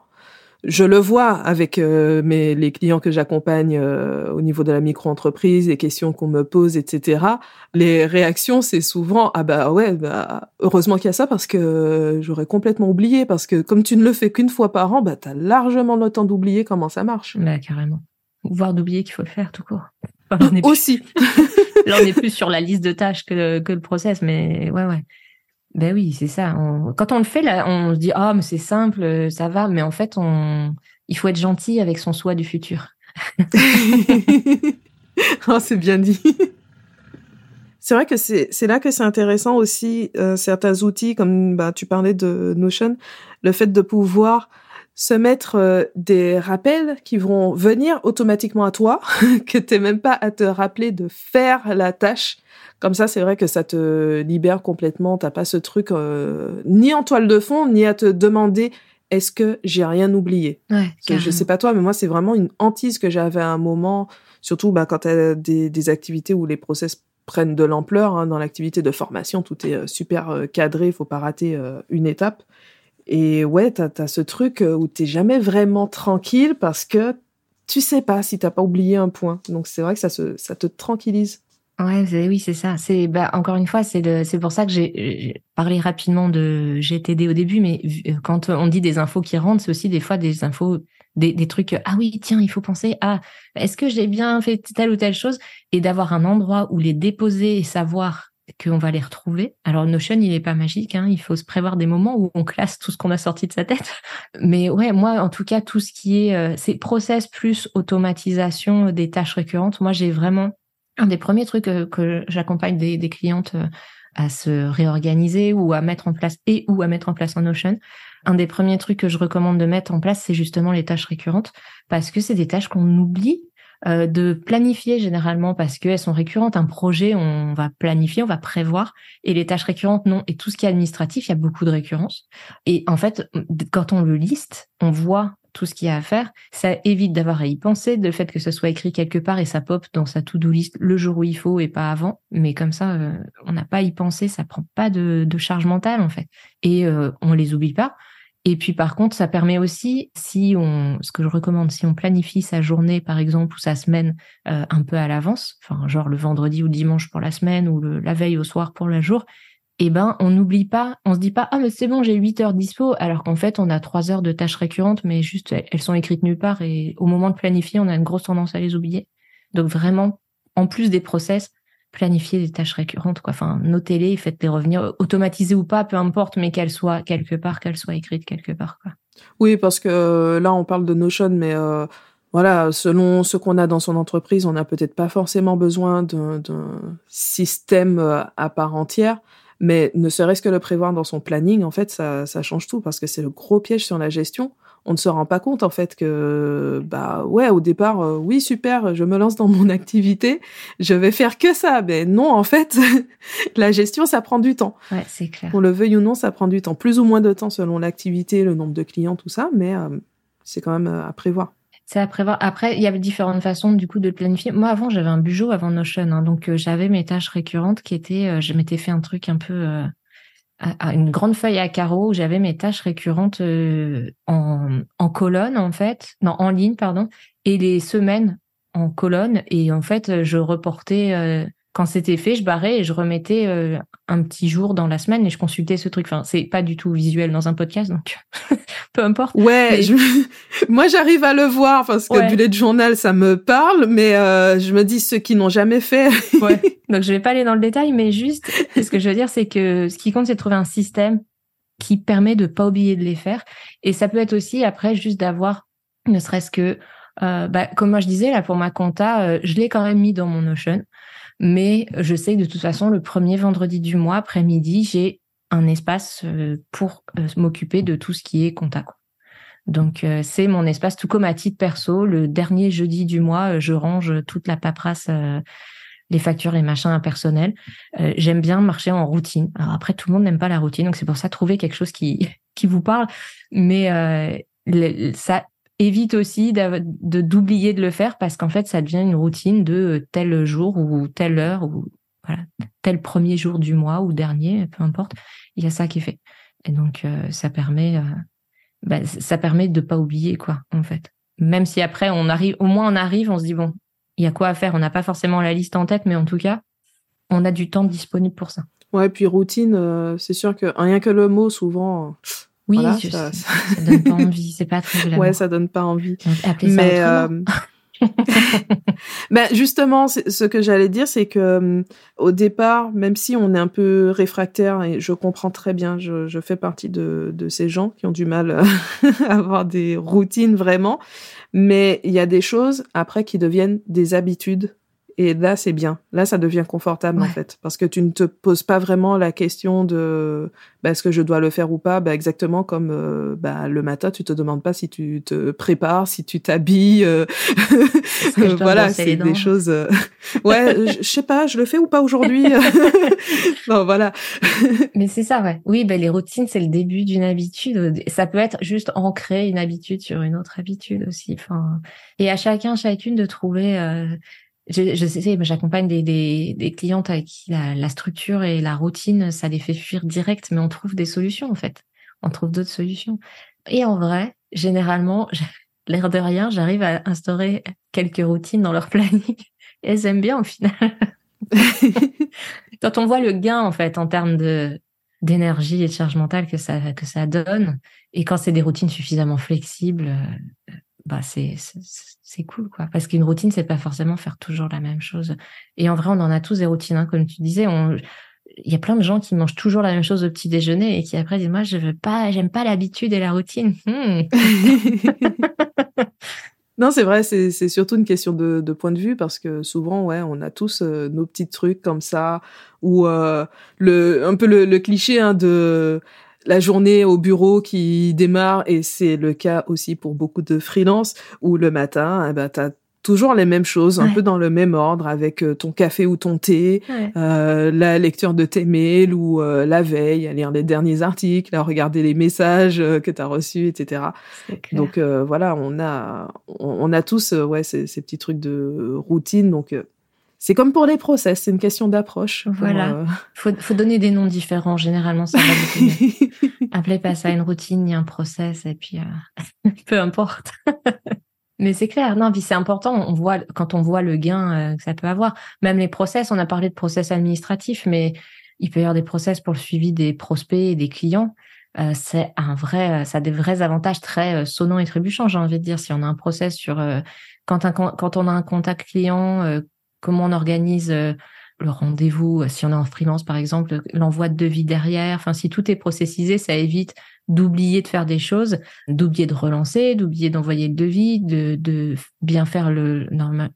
je le vois avec euh, mes, les clients que j'accompagne euh, au niveau de la micro-entreprise, les questions qu'on me pose, etc. Les réactions, c'est souvent ah bah ouais, bah, heureusement qu'il y a ça parce que j'aurais complètement oublié parce que comme tu ne le fais qu'une fois par an, bah t'as largement le temps d'oublier comment ça marche. Bah carrément. Voire d'oublier qu'il faut le faire tout court. Aussi. Là, on est plus sur la liste de tâches que, que le process, mais ouais ouais. Ben oui, c'est ça. Quand on le fait, là, on se dit ah mais c'est simple, euh, ça va, mais en fait, on, il faut être gentil avec son soi du futur. oh, c'est bien dit. C'est vrai que c'est là que c'est intéressant aussi euh, certains outils comme bah, tu parlais de Notion, le fait de pouvoir se mettre euh, des rappels qui vont venir automatiquement à toi, que t'es même pas à te rappeler de faire la tâche. Comme ça, c'est vrai que ça te libère complètement. T'as pas ce truc euh, ni en toile de fond, ni à te demander est-ce que j'ai rien oublié? Ouais, je sais pas toi, mais moi c'est vraiment une hantise que j'avais à un moment, surtout bah, quand t'as des, des activités où les process prennent de l'ampleur. Hein, dans l'activité de formation, tout est euh, super euh, cadré, faut pas rater une étape. Et ouais, t'as as ce truc où t'es jamais vraiment tranquille parce que tu sais pas si t'as pas oublié un point. Donc c'est vrai que ça, se, ça te tranquillise. Ouais, oui, c'est ça. C'est bah, encore une fois, c'est c'est pour ça que j'ai parlé rapidement de GTD au début, mais quand on dit des infos qui rentrent, c'est aussi des fois des infos, des, des trucs. Ah oui, tiens, il faut penser à est-ce que j'ai bien fait telle ou telle chose? Et d'avoir un endroit où les déposer et savoir qu'on va les retrouver. Alors Notion, il est pas magique, hein, il faut se prévoir des moments où on classe tout ce qu'on a sorti de sa tête. Mais ouais, moi en tout cas, tout ce qui est euh, c'est process plus automatisation des tâches récurrentes, moi j'ai vraiment un des premiers trucs euh, que, j'accompagne des, clientes euh, à se réorganiser ou à mettre en place et ou à mettre en place en Notion. Un des premiers trucs que je recommande de mettre en place, c'est justement les tâches récurrentes parce que c'est des tâches qu'on oublie euh, de planifier généralement parce qu'elles sont récurrentes. Un projet, on va planifier, on va prévoir, et les tâches récurrentes, non. Et tout ce qui est administratif, il y a beaucoup de récurrences. Et en fait, quand on le liste, on voit tout ce qu'il y a à faire, ça évite d'avoir à y penser, de fait que ce soit écrit quelque part et ça pop dans sa to-do list le jour où il faut et pas avant. Mais comme ça, euh, on n'a pas à y penser, ça prend pas de, charge mentale en fait. Et euh, on les oublie pas. Et puis par contre, ça permet aussi, si on, ce que je recommande, si on planifie sa journée par exemple ou sa semaine euh, un peu à l'avance, enfin genre le vendredi ou le dimanche pour la semaine ou la veille au soir pour le jour, eh ben, on n'oublie pas, on se dit pas, ah, mais c'est bon, j'ai 8 heures dispo, alors qu'en fait, on a 3 heures de tâches récurrentes, mais juste, elles sont écrites nulle part et au moment de planifier, on a une grosse tendance à les oublier. Donc vraiment, en plus des process, planifier des tâches récurrentes, quoi. Enfin, notez-les, faites-les revenir, automatisées ou pas, peu importe, mais qu'elles soient quelque part, qu'elles soient écrites quelque part, quoi. Oui, parce que euh, là, on parle de Notion, mais euh, voilà, selon ce qu'on a dans son entreprise, on n'a peut-être pas forcément besoin d'un système euh, à part entière. Mais ne serait-ce que le prévoir dans son planning, en fait, ça, ça change tout parce que c'est le gros piège sur la gestion. On ne se rend pas compte, en fait, que, bah, ouais, au départ, euh, oui, super, je me lance dans mon activité, je vais faire que ça. Mais non, en fait, la gestion, ça prend du temps. Ouais, c'est clair. Pour le veuille ou non, ça prend du temps. Plus ou moins de temps selon l'activité, le nombre de clients, tout ça, mais euh, c'est quand même à prévoir. C'est à prévoir. Après, il y avait différentes façons du coup de le planifier. Moi, avant, j'avais un bureau avant Notion, hein, donc euh, j'avais mes tâches récurrentes qui étaient. Euh, je m'étais fait un truc un peu euh, à, une grande feuille à carreaux où j'avais mes tâches récurrentes en, en colonne en fait, non en ligne pardon, et les semaines en colonne. Et en fait, je reportais quand c'était fait, je barrais et je remettais euh, un petit jour dans la semaine et je consultais ce truc. Enfin, c'est pas du tout visuel dans un podcast, donc peu importe. Ouais, moi j'arrive à le voir parce que ouais. bullet journal ça me parle, mais euh, je me dis ceux qui n'ont jamais fait. ouais. Donc je vais pas aller dans le détail, mais juste ce que je veux dire, c'est que ce qui compte, c'est de trouver un système qui permet de pas oublier de les faire. Et ça peut être aussi après juste d'avoir, ne serait-ce que, euh, bah, comme moi je disais là pour ma compta, je l'ai quand même mis dans mon Notion. Mais je sais que de toute façon, le premier vendredi du mois, après-midi, j'ai un espace euh, pour euh, m'occuper de tout ce qui est contact. Donc euh, c'est mon espace, tout comme à titre perso. Le dernier jeudi du mois, je range toute la paperasse, les factures, les machins impersonnels. J'aime bien marcher en routine. Alors après, tout le monde n'aime pas la routine, donc c'est pour ça trouver quelque chose qui qui vous parle. Mais ça évite aussi de d'oublier de le faire parce qu'en fait, ça devient une routine de euh, tel jour ou telle heure ou voilà, tel premier jour du mois ou dernier, peu importe. Il y a ça qui est fait. Et donc, euh, ça permet, euh, bah, ça permet de pas oublier quoi, en fait. Même si après on arrive, au moins on arrive, on se dit bon, il y a quoi à faire? On n'a pas forcément la liste en tête, mais en tout cas, on a du temps disponible pour ça. Ouais, puis routine, c'est sûr que rien que le mot, souvent, oui, ça, ça... donne pas envie, c'est pas très Ouais, ça donne pas envie. Mais euh... ben justement, ce que j'allais dire, c'est que euh, au départ, même si on est un peu réfractaire, et je comprends très bien, je, je fais partie de, de, ces gens qui ont du mal à avoir des routines vraiment, mais il y a des choses après qui deviennent des habitudes et là, c'est bien. Là, ça devient confortable, en fait. Parce que tu ne te poses pas vraiment la question de bah, est-ce que je dois le faire ou pas? Bah, exactement comme euh, bah, le matin, tu te demandes pas si tu te prépares, si tu t'habilles. Euh... voilà, c'est des choses. Euh, ouais, je sais pas, je le fais ou pas aujourd'hui? non, voilà. Mais c'est ça, ouais. Oui, ben les routines, c'est le début d'une habitude. Ça peut être juste ancrer une habitude sur une autre habitude aussi. Enfin, et à chacun, chacune de trouver. Euh, je, je sais, j'accompagne des, des, des, clientes avec qui la, la, structure et la routine, ça les fait fuir direct, mais on trouve des solutions en fait. On trouve d'autres solutions. Et en vrai, généralement, l'air de rien, j'arrive à instaurer quelques routines dans leur planning. Et elles aiment bien au final. Quand on voit le gain en fait en termes de d'énergie et de charge mentale que ça que ça donne, et quand c'est des routines suffisamment flexibles, bah c'est c'est cool quoi. Parce qu'une routine c'est pas forcément faire toujours la même chose. Et en vrai on en a tous des routines hein, comme tu disais. On il y a plein de gens qui mangent toujours la même chose au petit déjeuner et qui après disent moi je veux pas j'aime pas l'habitude et la routine. Hmm. non c'est vrai c'est surtout une question de, de point de vue parce que souvent ouais on a tous euh, nos petits trucs comme ça ou euh, le un peu le, le cliché hein, de la journée au bureau qui démarre et c'est le cas aussi pour beaucoup de freelance où le matin, eh ben, tu as toujours les mêmes choses, un peu dans le même ordre, avec euh, ton café ou ton thé, euh, la lecture de tes mails ou euh, la veille, à lire les derniers articles, à regarder les messages que tu as reçus, etc. Donc voilà, on a on, a tous ouais ces, ces, petits trucs de routine, donc c'est comme pour les process, c'est une question d'approche. Voilà. Euh, faut, faut donner des noms différents. Généralement, ça va Appelez pas ça une routine ni un process, et puis euh... peu importe. Mais c'est clair, non, puis c'est important. On voit quand on voit le gain euh, que ça peut avoir. Même les process, on a parlé de process administratifs, mais il peut y avoir des process pour le suivi des prospects et des clients. Euh, c'est un vrai, ça a des vrais avantages très sonnants et trébuchants, j'ai envie de dire. Si on a un process sur quand, un, quand on a un contact client, comment on organise le rendez-vous, si on est en freelance par exemple, l'envoi de devis derrière. Enfin, si tout est processisé, ça évite d'oublier de faire des choses, d'oublier de relancer, d'oublier d'envoyer le devis, de, de bien faire le,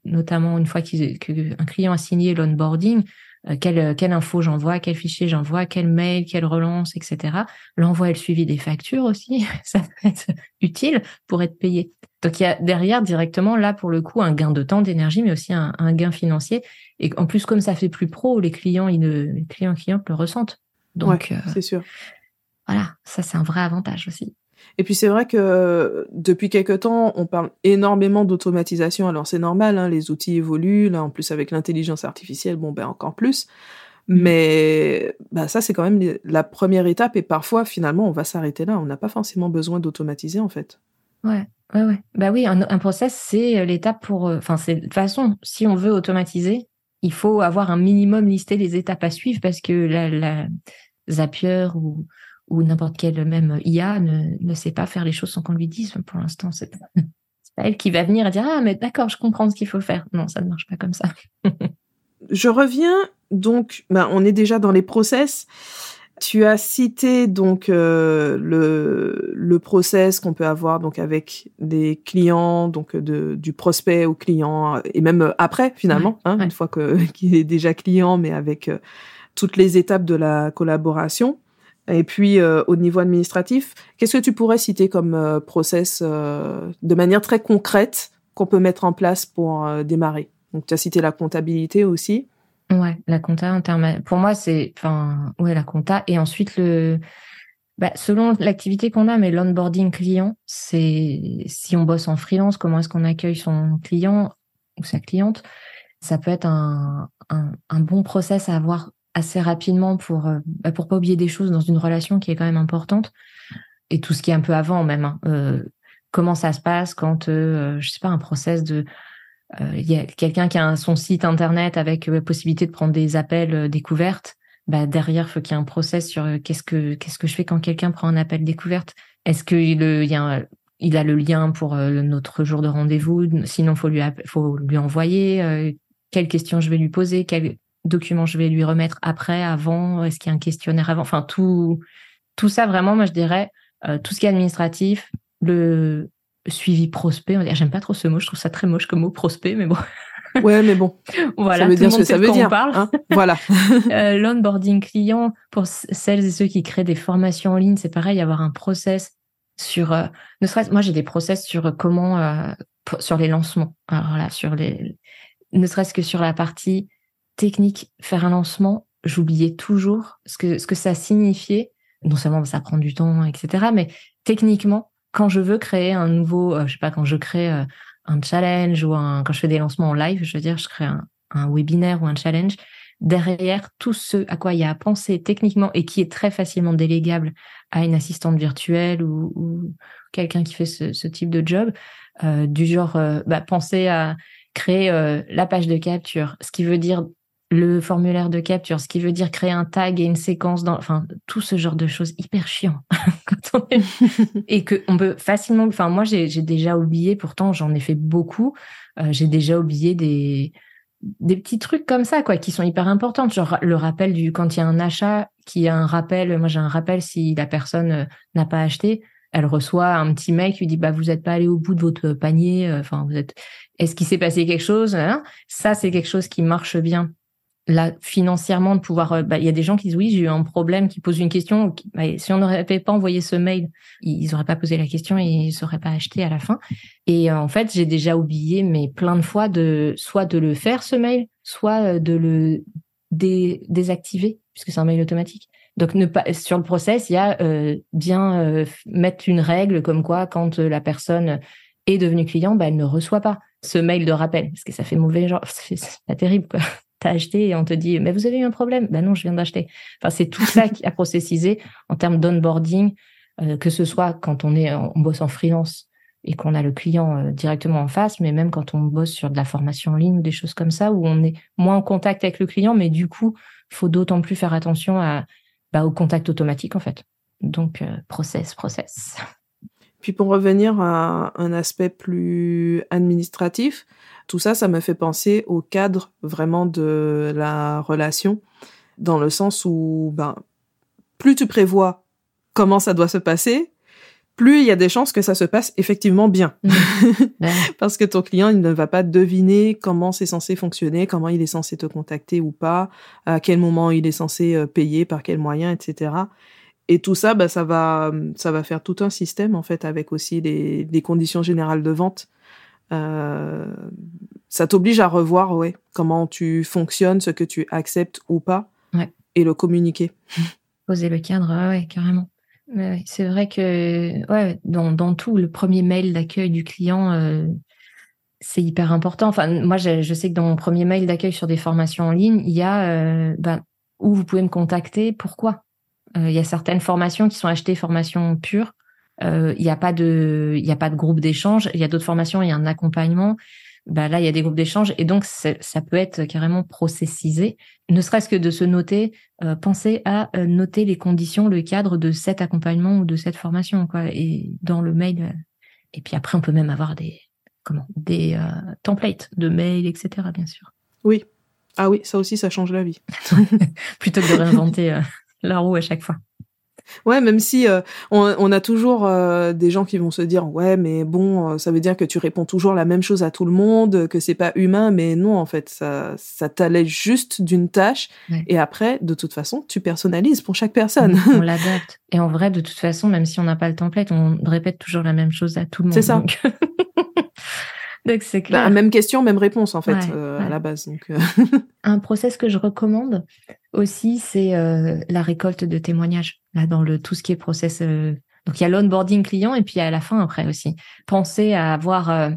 notamment une fois qu'un client a signé l'onboarding, euh, quelle, quelle info j'envoie, quel fichier j'envoie, quel mail, quelle relance, etc. L'envoi et le suivi des factures aussi, ça peut être utile pour être payé. Donc il y a derrière directement là pour le coup un gain de temps, d'énergie, mais aussi un, un, gain financier. Et en plus comme ça fait plus pro, les clients, ils ne, les clients clientes le ressentent. Donc ouais, c'est sûr. Voilà, ça c'est un vrai avantage aussi. Et puis c'est vrai que depuis quelque temps, on parle énormément d'automatisation. Alors c'est normal, hein, les outils évoluent. Là, en plus avec l'intelligence artificielle, bon ben encore plus. Mmh. Mais bah, ça c'est quand même la première étape. Et parfois, finalement, on va s'arrêter là. On n'a pas forcément besoin d'automatiser en fait. Ouais, ouais. Bah oui, un, process c'est l'étape pour. Euh, enfin, c'est de toute façon, si on veut automatiser, il faut avoir un minimum listé les étapes à suivre parce que la, la Zapier ou ou n'importe quelle même IA ne, ne sait pas faire les choses sans qu'on lui dise. Pour l'instant, c'est pas, pas elle qui va venir dire ah mais d'accord, je comprends ce qu'il faut faire. Non, ça ne marche pas comme ça. je reviens donc, ben, on est déjà dans les process. Tu as cité donc euh, le, le process qu'on peut avoir donc avec des clients, donc de, du prospect au client et même après finalement, hein, une fois que qu'il est déjà client, mais avec euh, toutes les étapes de la collaboration. Et puis euh, au niveau administratif, qu'est-ce que tu pourrais citer comme euh, process euh, de manière très concrète qu'on peut mettre en place pour démarrer? Donc tu as cité la comptabilité aussi. Ouais, la compta en termes pour moi c'est enfin ouais la compta et ensuite le bah, selon l'activité qu'on a mais l'onboarding client, c'est si on bosse en freelance, comment est-ce qu'on accueille son client ou sa cliente Ça peut être un, un, bon process à avoir assez rapidement pour euh, bah, pour pas oublier des choses dans une relation qui est quand même importante et tout ce qui est un peu avant même. Hein. Euh, comment ça se passe quand euh, je sais pas un process de il y a quelqu'un qui a son site internet avec la possibilité de prendre des appels découvertes. Bah derrière, faut qu'il y ait un process sur qu'est-ce que qu'est-ce que je fais quand quelqu'un prend un appel découverte? Est-ce qu'il y a il a le lien pour notre jour de rendez-vous? Sinon, faut lui faut lui envoyer. quelles questions je vais lui poser? Quelle documents je vais lui remettre après, avant? Est-ce qu'il y a un questionnaire avant? Enfin, tout, tout ça, vraiment, moi, je dirais, euh, tout ce qui est administratif, le suivi prospect. J'aime pas trop ce mot, je trouve ça très moche comme mot prospect, mais bon. Ouais, mais bon. voilà, ça veut dire ce que ça veut dire. Parle. Hein voilà. euh, L'onboarding client, pour celles et ceux qui créent des formations en ligne, c'est pareil, avoir un process sur, euh, ne serait moi j'ai des process sur comment, euh, sur les lancements. Alors là, sur les, ne serait-ce que sur la partie technique, faire un lancement, j'oubliais toujours ce que, ce que ça signifiait. Non seulement ça prend du temps, etc. Mais techniquement, quand je veux créer un nouveau, euh, je sais pas, quand je crée euh, un challenge ou un, quand je fais des lancements en live, je veux dire, je crée un, un webinaire ou un challenge, derrière tout ce à quoi il y a à penser techniquement et qui est très facilement délégable à une assistante virtuelle ou, ou quelqu'un qui fait ce, ce, type de job, euh, du genre euh, bah, penser à créer euh, la page de capture, ce qui veut dire le formulaire de capture, ce qui veut dire créer un tag et une séquence dans, enfin, tout ce genre de choses hyper chiant quand on est... et que on peut facilement, enfin, moi, j'ai déjà oublié, pourtant, j'en ai fait beaucoup, euh, j'ai déjà oublié des, des petits trucs comme ça, quoi, qui sont hyper importants. Genre, le rappel du, quand il y a un achat, qui a un rappel, moi, j'ai un rappel si la personne euh, n'a pas acheté, elle reçoit un petit mail qui lui dit bah vous n'êtes pas allé au bout de votre panier enfin vous êtes est-ce qu'il s'est passé quelque chose hein? Ça c'est quelque chose qui marche bien là financièrement de pouvoir euh, bah, il y a des gens qui disent oui j'ai eu un problème qui posent une question bah, si on n'aurait pas envoyé ce mail ils n'auraient pas posé la question et ils n'auraient pas acheté à la fin. Et euh, en fait j'ai déjà oublié mais plein de fois de soit de le faire ce mail soit euh, de le désactiver puisque c'est un mail automatique. Donc ne pas sur le process il y a bien mettre une règle comme quoi quand la personne est devenue client bah, elle ne reçoit pas ce mail de rappel parce que ça fait mauvais genre c'est pas terrible quoi t'as acheté et on te dit mais vous avez eu un problème? Ben non je viens d'acheter enfin c'est tout ça qui a processisé en termes d'onboarding euh, que ce soit quand on est on bosse en freelance et qu'on a le client euh, directement en face mais même quand on bosse sur de la formation en ligne ou des choses comme ça où on est moins en contact avec le client mais du coup faut d'autant plus faire attention à, bah, au contact automatique en fait. Donc, euh, process, process. Puis pour revenir à un aspect plus administratif, tout ça, ça me fait penser au cadre vraiment de la relation, dans le sens où ben, plus tu prévois comment ça doit se passer, plus il y a des chances que ça se passe effectivement bien. Mmh. Parce que ton client, il ne va pas deviner comment c'est censé fonctionner, comment il est censé te contacter ou pas, à quel moment il est censé euh, payer, par quels moyens, etc. Et tout ça, bah, ça va, ça va faire tout un système en fait avec aussi les, les conditions générales de vente. Euh, ça t'oblige à revoir, ouais, comment tu fonctionnes, ce que tu acceptes ou pas, et le communiquer. Poser le cadre, ouais, carrément. c'est vrai que, ouais, dans, dans tout, le premier mail d'accueil du client, euh, c'est hyper important. Enfin, moi, je, je, sais que dans mon premier mail d'accueil sur des formations en ligne, il y a euh, ben, où vous pouvez me contacter, pourquoi? Il y a certaines formations qui sont achetées formations pures. Euh, il n'y a pas de, il y a pas de groupe d'échange. Il y a d'autres formations, il y a un accompagnement. Bah là, il y a des groupes d'échange et donc ça peut être carrément processisé. Ne serait-ce que de se noter, euh, penser à noter les conditions, le cadre de cet accompagnement ou de cette formation, quoi. Et dans le mail. et puis après, on peut même avoir des comment des templates de mail, etc. Bien sûr. Oui. Ah oui, ça aussi, ça change la vie. Plutôt que de réinventer la roue à chaque fois. Ouais, même si euh, on, a toujours euh, des gens qui vont se dire ouais, mais bon, euh, ça veut dire que tu réponds toujours la même chose à tout le monde, que c'est pas humain, mais non, en fait, ça, ça t'allège juste d'une tâche. Et après, de toute façon, tu personnalises pour chaque personne. On, l'adapte. Et en vrai, de toute façon, même si on n'a pas le template, on répète toujours la même chose à tout le monde. C'est ça. Donc c'est clair. Bah, même question, même réponse en fait euh, à la base. Donc, euh. Un process que je recommande aussi, c'est euh, la récolte de témoignages. Là, dans le tout ce qui est process. donc il y a l'onboarding client et puis à la fin après aussi. Penser à avoir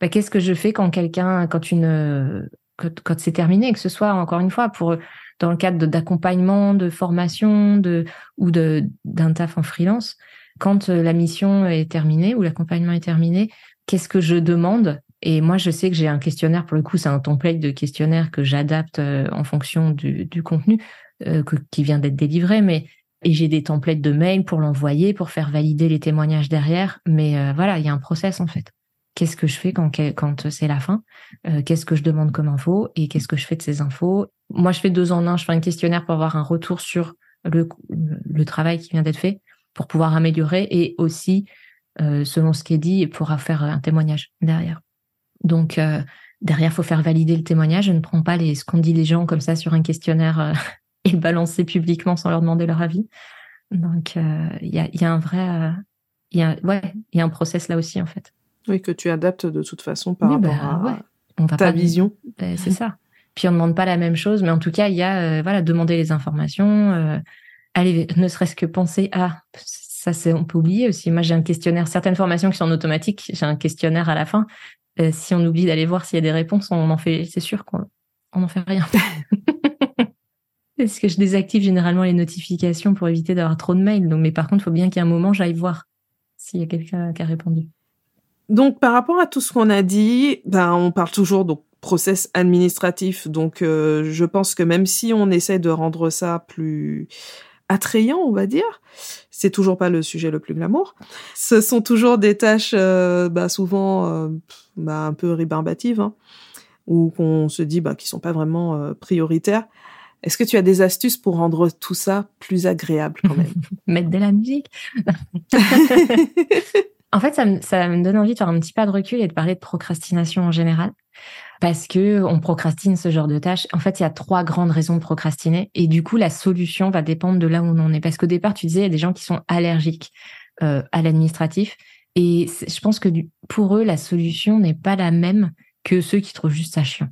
bah, qu'est-ce que je fais quand quelqu'un, quand une, quand, quand c'est terminé, que ce soit encore une fois pour dans le cadre d'accompagnement, de, formation, de ou de d'un taf en freelance. Quand la mission est terminée ou l'accompagnement est terminé, qu'est-ce que je demande et moi, je sais que j'ai un questionnaire, pour le coup, c'est un template de questionnaire que j'adapte euh, en fonction du, contenu euh, qui vient d'être délivré, mais et j'ai des templates de mail pour l'envoyer, pour faire valider les témoignages derrière. Mais euh, voilà, il y a un process en fait. Qu'est-ce que je fais quand, quand c'est la fin? Qu'est-ce que je demande comme info? Et qu'est-ce que je fais de ces infos? Moi, je fais deux en un. Je fais un questionnaire pour avoir un retour sur le, le travail qui vient d'être fait, pour pouvoir améliorer et aussi, selon ce qui est dit, pour faire un témoignage derrière. Donc euh, derrière, faut faire valider le témoignage. Je ne prends pas les, ce qu'ont dit les gens comme ça sur un questionnaire euh, et le balancer publiquement sans leur demander leur avis. Donc euh, il y, a, y, a, un vrai, il y a, ouais, il y a un process là aussi en fait. Oui, que tu adaptes de toute façon par rapport bah, à ta vision. Ben, c'est ça. Puis on ne demande pas la même chose, mais en tout cas, il y a voilà demander les informations. allez, ne serait-ce que penser à ça, c'est on peut oublier aussi. Moi, j'ai un questionnaire. Certaines formations qui sont en automatique, j'ai un questionnaire à la fin. Euh, si on oublie d'aller voir s'il y a des réponses, on en fait, c'est sûr qu'on n'en fait rien. Parce que je désactive généralement les notifications pour éviter d'avoir trop de mails. Donc, mais par contre, il faut bien qu'il y ait un moment, j'aille voir s'il y a quelqu'un qui a répondu. Donc, par rapport à tout ce qu'on a dit, ben, on parle toujours donc process administratif. Donc, euh, je pense que même si on essaie de rendre ça plus attrayant, on va dire. C'est toujours pas le sujet le plus glamour. Ce sont toujours des tâches, euh, bah, souvent euh, bah, un peu ribarbatives, hein, ou qu'on se dit bah, qui sont pas vraiment euh, prioritaires. Est-ce que tu as des astuces pour rendre tout ça plus agréable quand même? Mettre de la musique? en fait, ça me, ça me donne envie de faire un petit pas de recul et de parler de procrastination en général parce que on procrastine ce genre de tâches. En fait, il y a trois grandes raisons de procrastiner et du coup, la solution va dépendre de là où on en est. Parce qu'au départ, tu disais, il y a des gens qui sont allergiques euh, à l'administratif et je pense que pour eux, la solution n'est pas la même que ceux qui trouvent juste ça chiant.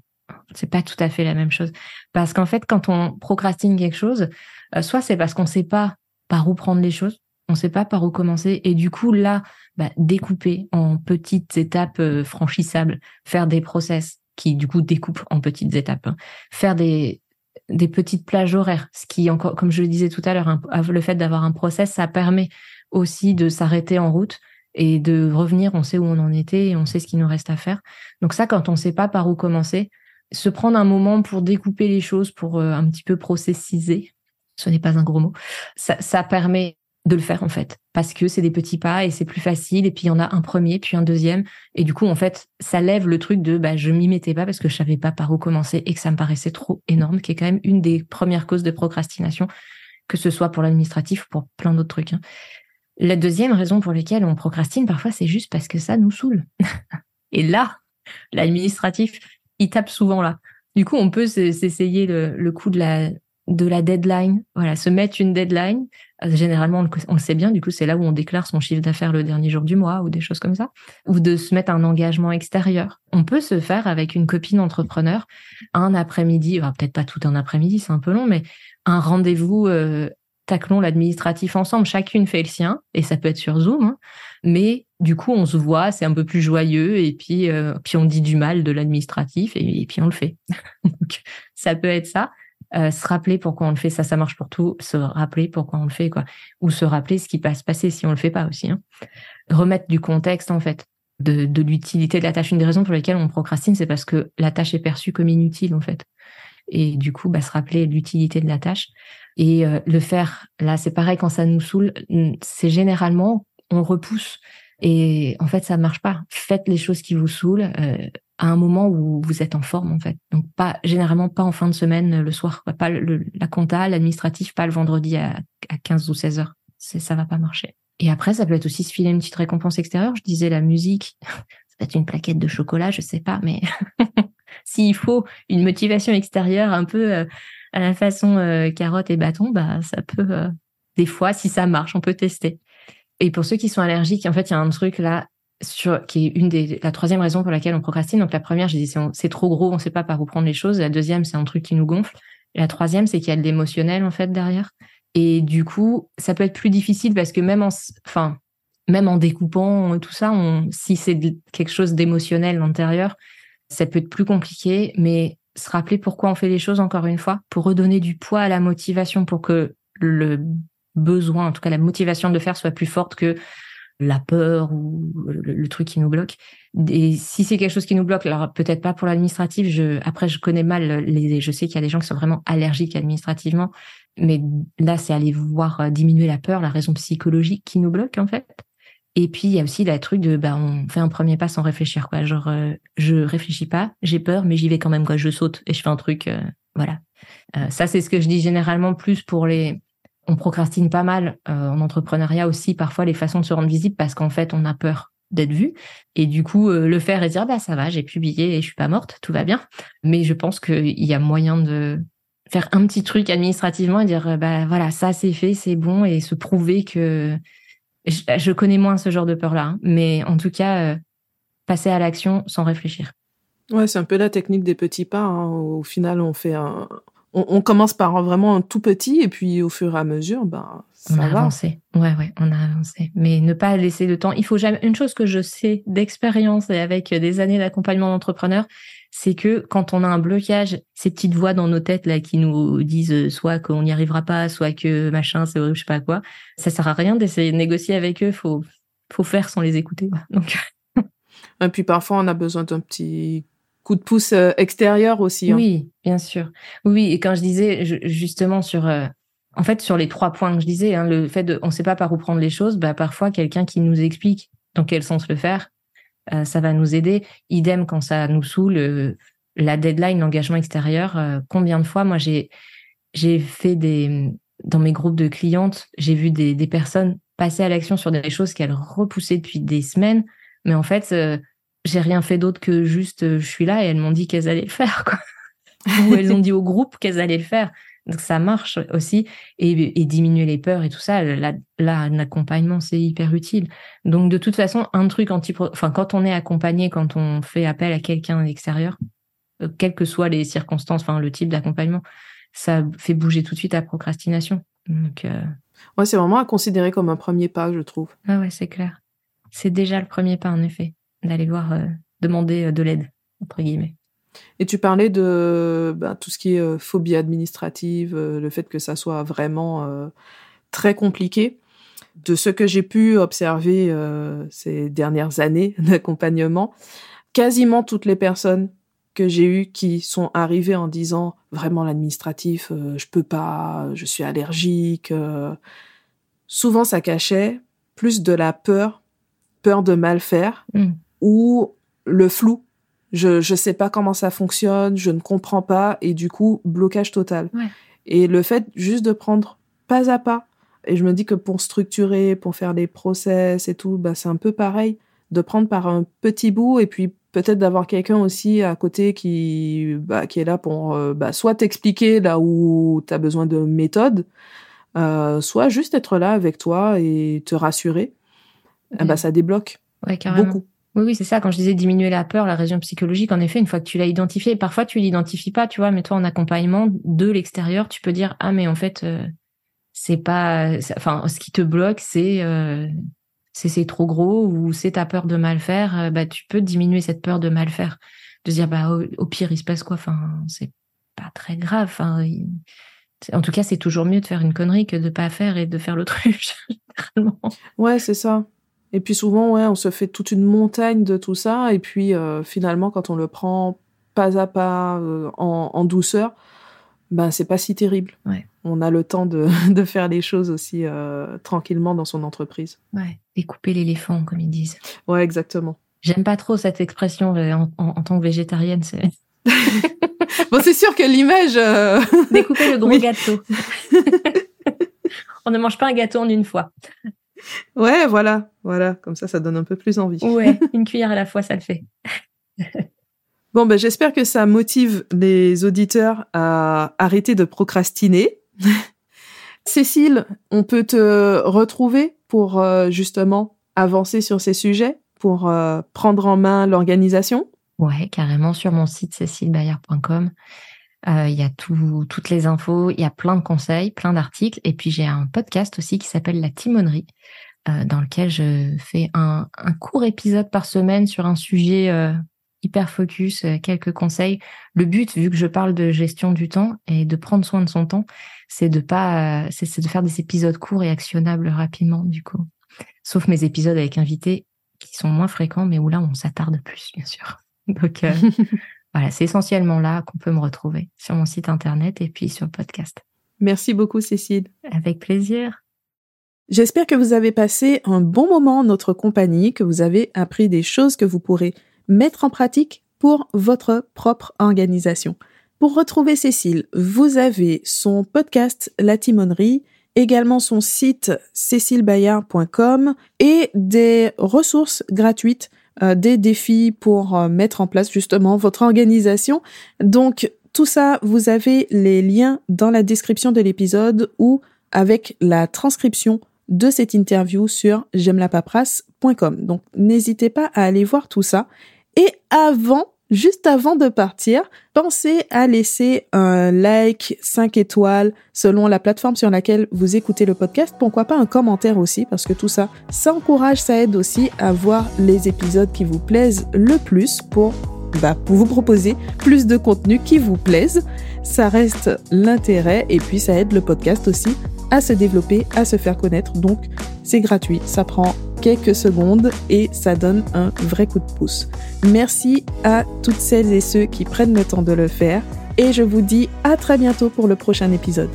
C'est pas tout à fait la même chose. Parce qu'en fait, quand on procrastine quelque chose, euh, soit c'est parce qu'on sait pas par où prendre les choses, on sait pas par où commencer, et du coup là, bah, découper en petites étapes euh, franchissables, faire des process, qui du coup découpe en petites étapes. Hein. Faire des, des petites plages horaires, ce qui encore, comme je le disais tout à l'heure, le fait d'avoir un process, ça permet aussi de s'arrêter en route et de revenir. On sait où on en était et on sait ce qu'il nous reste à faire. Donc ça, quand on ne sait pas par où commencer, se prendre un moment pour découper les choses, pour euh, un petit peu processiser, ce n'est pas un gros mot, ça, ça permet de le faire en fait. Parce que c'est des petits pas et c'est plus facile. Et puis il y en a un premier puis un deuxième. Et du coup en fait ça lève le truc de bah je m'y mettais pas parce que je savais pas par où commencer et que ça me paraissait trop énorme qui est quand même une des premières causes de procrastination que ce soit pour l'administratif ou pour plein d'autres trucs hein. la deuxième raison pour laquelle on procrastine parfois c'est juste parce que ça nous saoule. Et là l'administratif il tape souvent là. Du coup on peut s'essayer le, le coup de la de la deadline. Voilà, se mettre une deadline. Euh, généralement, on le sait bien, du coup, c'est là où on déclare son chiffre d'affaires le dernier jour du mois ou des choses comme ça. Ou de se mettre un engagement extérieur. On peut se faire avec une copine entrepreneur un après-midi, peut-être pas tout un après-midi, c'est un peu long, mais un rendez-vous, euh, taclons l'administratif ensemble. Chacune fait le sien, et ça peut être sur Zoom, hein. mais du coup, on se voit, c'est un peu plus joyeux, et puis, euh, puis on dit du mal de l'administratif, et, et puis on le fait. Donc, ça peut être ça. Euh, se rappeler pourquoi on le fait, ça, ça marche pour tout. Se rappeler pourquoi on le fait, quoi. Ou se rappeler ce qui va se passer si on le fait pas aussi. Hein. Remettre du contexte, en fait, de, de l'utilité de la tâche. Une des raisons pour lesquelles on procrastine, c'est parce que la tâche est perçue comme inutile, en fait. Et du coup, bah, se rappeler l'utilité de la tâche. Et euh, le faire, là, c'est pareil, quand ça nous saoule, c'est généralement, on repousse. Et en fait, ça marche pas. Faites les choses qui vous saoulent. Euh, à un moment où vous êtes en forme en fait. Donc pas généralement pas en fin de semaine le soir, pas le, la compta, l'administratif, pas le vendredi à, à 15 ou 16 heures. C'est ça va pas marcher. Et après ça peut être aussi se filer une petite récompense extérieure. Je disais la musique, ça peut être une plaquette de chocolat, je sais pas, mais s'il faut une motivation extérieure un peu euh, à la façon euh, carotte et bâton, bah ça peut euh, des fois si ça marche, on peut tester. Et pour ceux qui sont allergiques, en fait, il y a un truc là sur, qui est une des, la troisième raison pour laquelle on procrastine. Donc la première, j'ai dit c'est trop gros, on sait pas par où prendre les choses. La deuxième, c'est un truc qui nous gonfle. la troisième, c'est qu'il y a de l'émotionnel en fait derrière. Et du coup, ça peut être plus difficile parce que même en, enfin, même en découpant tout ça, on, si c'est quelque chose d'émotionnel l'intérieur, ça peut être plus compliqué. Mais se rappeler pourquoi on fait les choses encore une fois, pour redonner du poids à la motivation, pour que le besoin, en tout cas la motivation de faire soit plus forte que la peur ou le, truc qui nous bloque. Et si c'est quelque chose qui nous bloque, alors peut-être pas pour l'administratif. Je, après, je connais mal les, je sais qu'il y a des gens qui sont vraiment allergiques administrativement, mais là, c'est aller voir euh, diminuer la peur, la raison psychologique qui nous bloque en fait. Et puis il y a aussi la truc de bah on fait un premier pas sans réfléchir quoi. Genre euh, je réfléchis pas, j'ai peur, mais j'y vais quand même quoi. Je saute et je fais un truc, euh, voilà. ça c'est ce que je dis généralement plus pour les on procrastine pas mal euh, en entrepreneuriat aussi parfois les façons de se rendre visible parce qu'en fait on a peur d'être vu. Et du coup euh, le faire et dire bah ça va j'ai publié et je suis pas morte tout va bien. Mais je pense qu'il y a moyen de faire un petit truc administrativement et dire bah voilà ça c'est fait c'est bon et se prouver que je, connais moins ce genre de peur là hein, mais en tout cas euh, passer à l'action sans réfléchir. Ouais c'est un peu la technique des petits pas hein. au final on fait un on, commence par vraiment un tout petit et puis au fur et à mesure, ben, ça on a va. avancé. Ouais, ouais, on a avancé. Mais ne pas laisser de temps. Il faut jamais. Une chose que je sais d'expérience et avec des années d'accompagnement d'entrepreneurs, c'est que quand on a un blocage, ces petites voix dans nos têtes là qui nous disent soit qu'on n'y arrivera pas, soit que machin, c'est horrible, je sais pas quoi. Ça sert à rien d'essayer de négocier avec eux. Faut, faut faire sans les écouter. Donc. et puis parfois on a besoin d'un petit coup de pouce euh, extérieur aussi. Hein. Oui, bien sûr. Oui, et quand je disais justement sur, euh, en fait, sur les trois points que je disais, hein, le fait de, on ne sait pas par où prendre les choses, bah parfois quelqu'un qui nous explique dans quel sens le faire, euh, ça va nous aider. Idem quand ça nous saoule, la deadline, l'engagement extérieur. combien de fois, moi j'ai j'ai fait des dans mes groupes de clientes, j'ai vu des, des personnes passer à l'action sur des choses qu'elles repoussaient depuis des semaines, mais en fait j'ai rien fait d'autre que juste euh, je suis là et elles m'ont dit qu'elles allaient le faire quoi. ou elles ont dit au groupe qu'elles allaient le faire. Donc ça marche aussi. Et, et diminuer les peurs et tout ça là, l'accompagnement c'est hyper utile. Donc de toute façon un truc anti enfin quand on est accompagné quand on fait appel à quelqu'un extérieur euh, quelles que soient les circonstances enfin le type d'accompagnement ça fait bouger tout de suite la procrastination. Donc euh... ouais c'est vraiment à considérer comme un premier pas je trouve. Ah ouais c'est clair. C'est déjà le premier pas en effet d'aller voir euh, demander euh, de l'aide entre guillemets. Et tu parlais de ben, tout ce qui est euh, phobie administrative, le fait que ça soit vraiment très compliqué. De ce que j'ai pu observer ces dernières années d'accompagnement, quasiment toutes les personnes que j'ai eues qui sont arrivées en disant vraiment l'administratif, euh, je peux pas, je suis allergique. Euh. Souvent, ça cachait plus de la peur, peur de mal faire Mm. Ou le flou. Je je sais pas comment ça fonctionne, je ne comprends pas et du coup blocage total. Ouais. Et le fait juste de prendre pas à pas. Et je me dis que pour structurer, pour faire les process et tout, bah c'est un peu pareil de prendre par un petit bout et puis peut-être d'avoir quelqu'un aussi à côté qui bah, qui est là pour euh, bah, soit t'expliquer là où tu as besoin de méthode, euh, soit juste être là avec toi et te rassurer. Eh bah ça débloque Ouais, beaucoup. Oui, oui, c'est ça. Quand je disais diminuer la peur, la région psychologique, en effet, une fois que tu l'as identifié, parfois tu l'identifies pas, tu vois, mais toi en accompagnement de l'extérieur, tu peux dire ah mais en fait euh, c'est pas, enfin ce qui te bloque, c'est euh, c'est trop gros ou c'est ta peur de mal faire. euh, bah tu peux diminuer cette peur de mal faire, de dire bah au, pire il se passe quoi, enfin c'est pas très grave. Enfin, en tout cas c'est toujours mieux de faire une connerie que de pas faire et de faire l'autruche généralement. Ouais, c'est ça. Et puis souvent, ouais, on se fait toute une montagne de tout ça. Et puis euh, finalement, quand on le prend pas à pas, euh, en, en douceur, ben c'est pas si terrible. Ouais. On a le temps de, de faire les choses aussi euh, tranquillement dans son entreprise. Ouais, découper l'éléphant comme ils disent. Ouais, exactement. J'aime pas trop cette expression en, en- en tant que végétarienne, c'est Bon, c'est sûr que l'image. euh, découper le gros Oui. gâteau. On ne mange pas un gâteau en une fois. Ouais, voilà, voilà. Comme ça, ça donne un peu plus envie. Ouais, une cuillère à la fois, ça le fait. Bon, ben, j'espère que ça motive les auditeurs à arrêter de procrastiner. Cécile, on peut te retrouver pour euh, justement avancer sur ces sujets, pour euh, prendre en main l'organisation? Ouais, carrément sur mon site cécilebayard.com. Euh, Il y a tout, toutes les infos, il y a plein de conseils, plein d'articles. Et puis j'ai un podcast aussi qui s'appelle La Timonerie, euh, dans lequel je fais un, un court épisode par semaine sur un sujet euh, hyper focus, quelques conseils. Le but, vu que je parle de gestion du temps et de prendre soin de son temps, c'est de pas, c'est de faire des épisodes courts et actionnables rapidement, du coup. Sauf mes épisodes avec invités qui sont moins fréquents, mais où là on s'attarde plus, bien sûr. Donc voilà, c'est essentiellement là qu'on peut me retrouver sur mon site internet et puis sur le podcast. Merci beaucoup, Cécile. Avec plaisir. J'espère que vous avez passé un bon moment en notre compagnie, que vous avez appris des choses que vous pourrez mettre en pratique pour votre propre organisation. Pour retrouver Cécile, vous avez son podcast La Timonerie, également son site cécilebayard.com et des ressources gratuites, des défis pour euh, mettre en place justement votre organisation. Donc tout ça, vous avez les liens dans la description de l'épisode ou avec la transcription de cette interview sur j'aime-la-paperasse.com. Donc n'hésitez pas à aller voir tout ça. Et avant, juste avant de partir, pensez à laisser un like 5 étoiles selon la plateforme sur laquelle vous écoutez le podcast. Pourquoi pas un commentaire aussi, parce que tout ça, ça encourage, ça aide aussi à voir les épisodes qui vous plaisent le plus pour, bah, pour vous proposer plus de contenu qui vous plaise. Ça reste l'intérêt et puis ça aide le podcast aussi à se développer, à se faire connaître. Donc, c'est gratuit. Ça prend quelques secondes et ça donne un vrai coup de pouce. Merci à toutes celles et ceux qui prennent le temps de le faire et je vous dis à très bientôt pour le prochain épisode.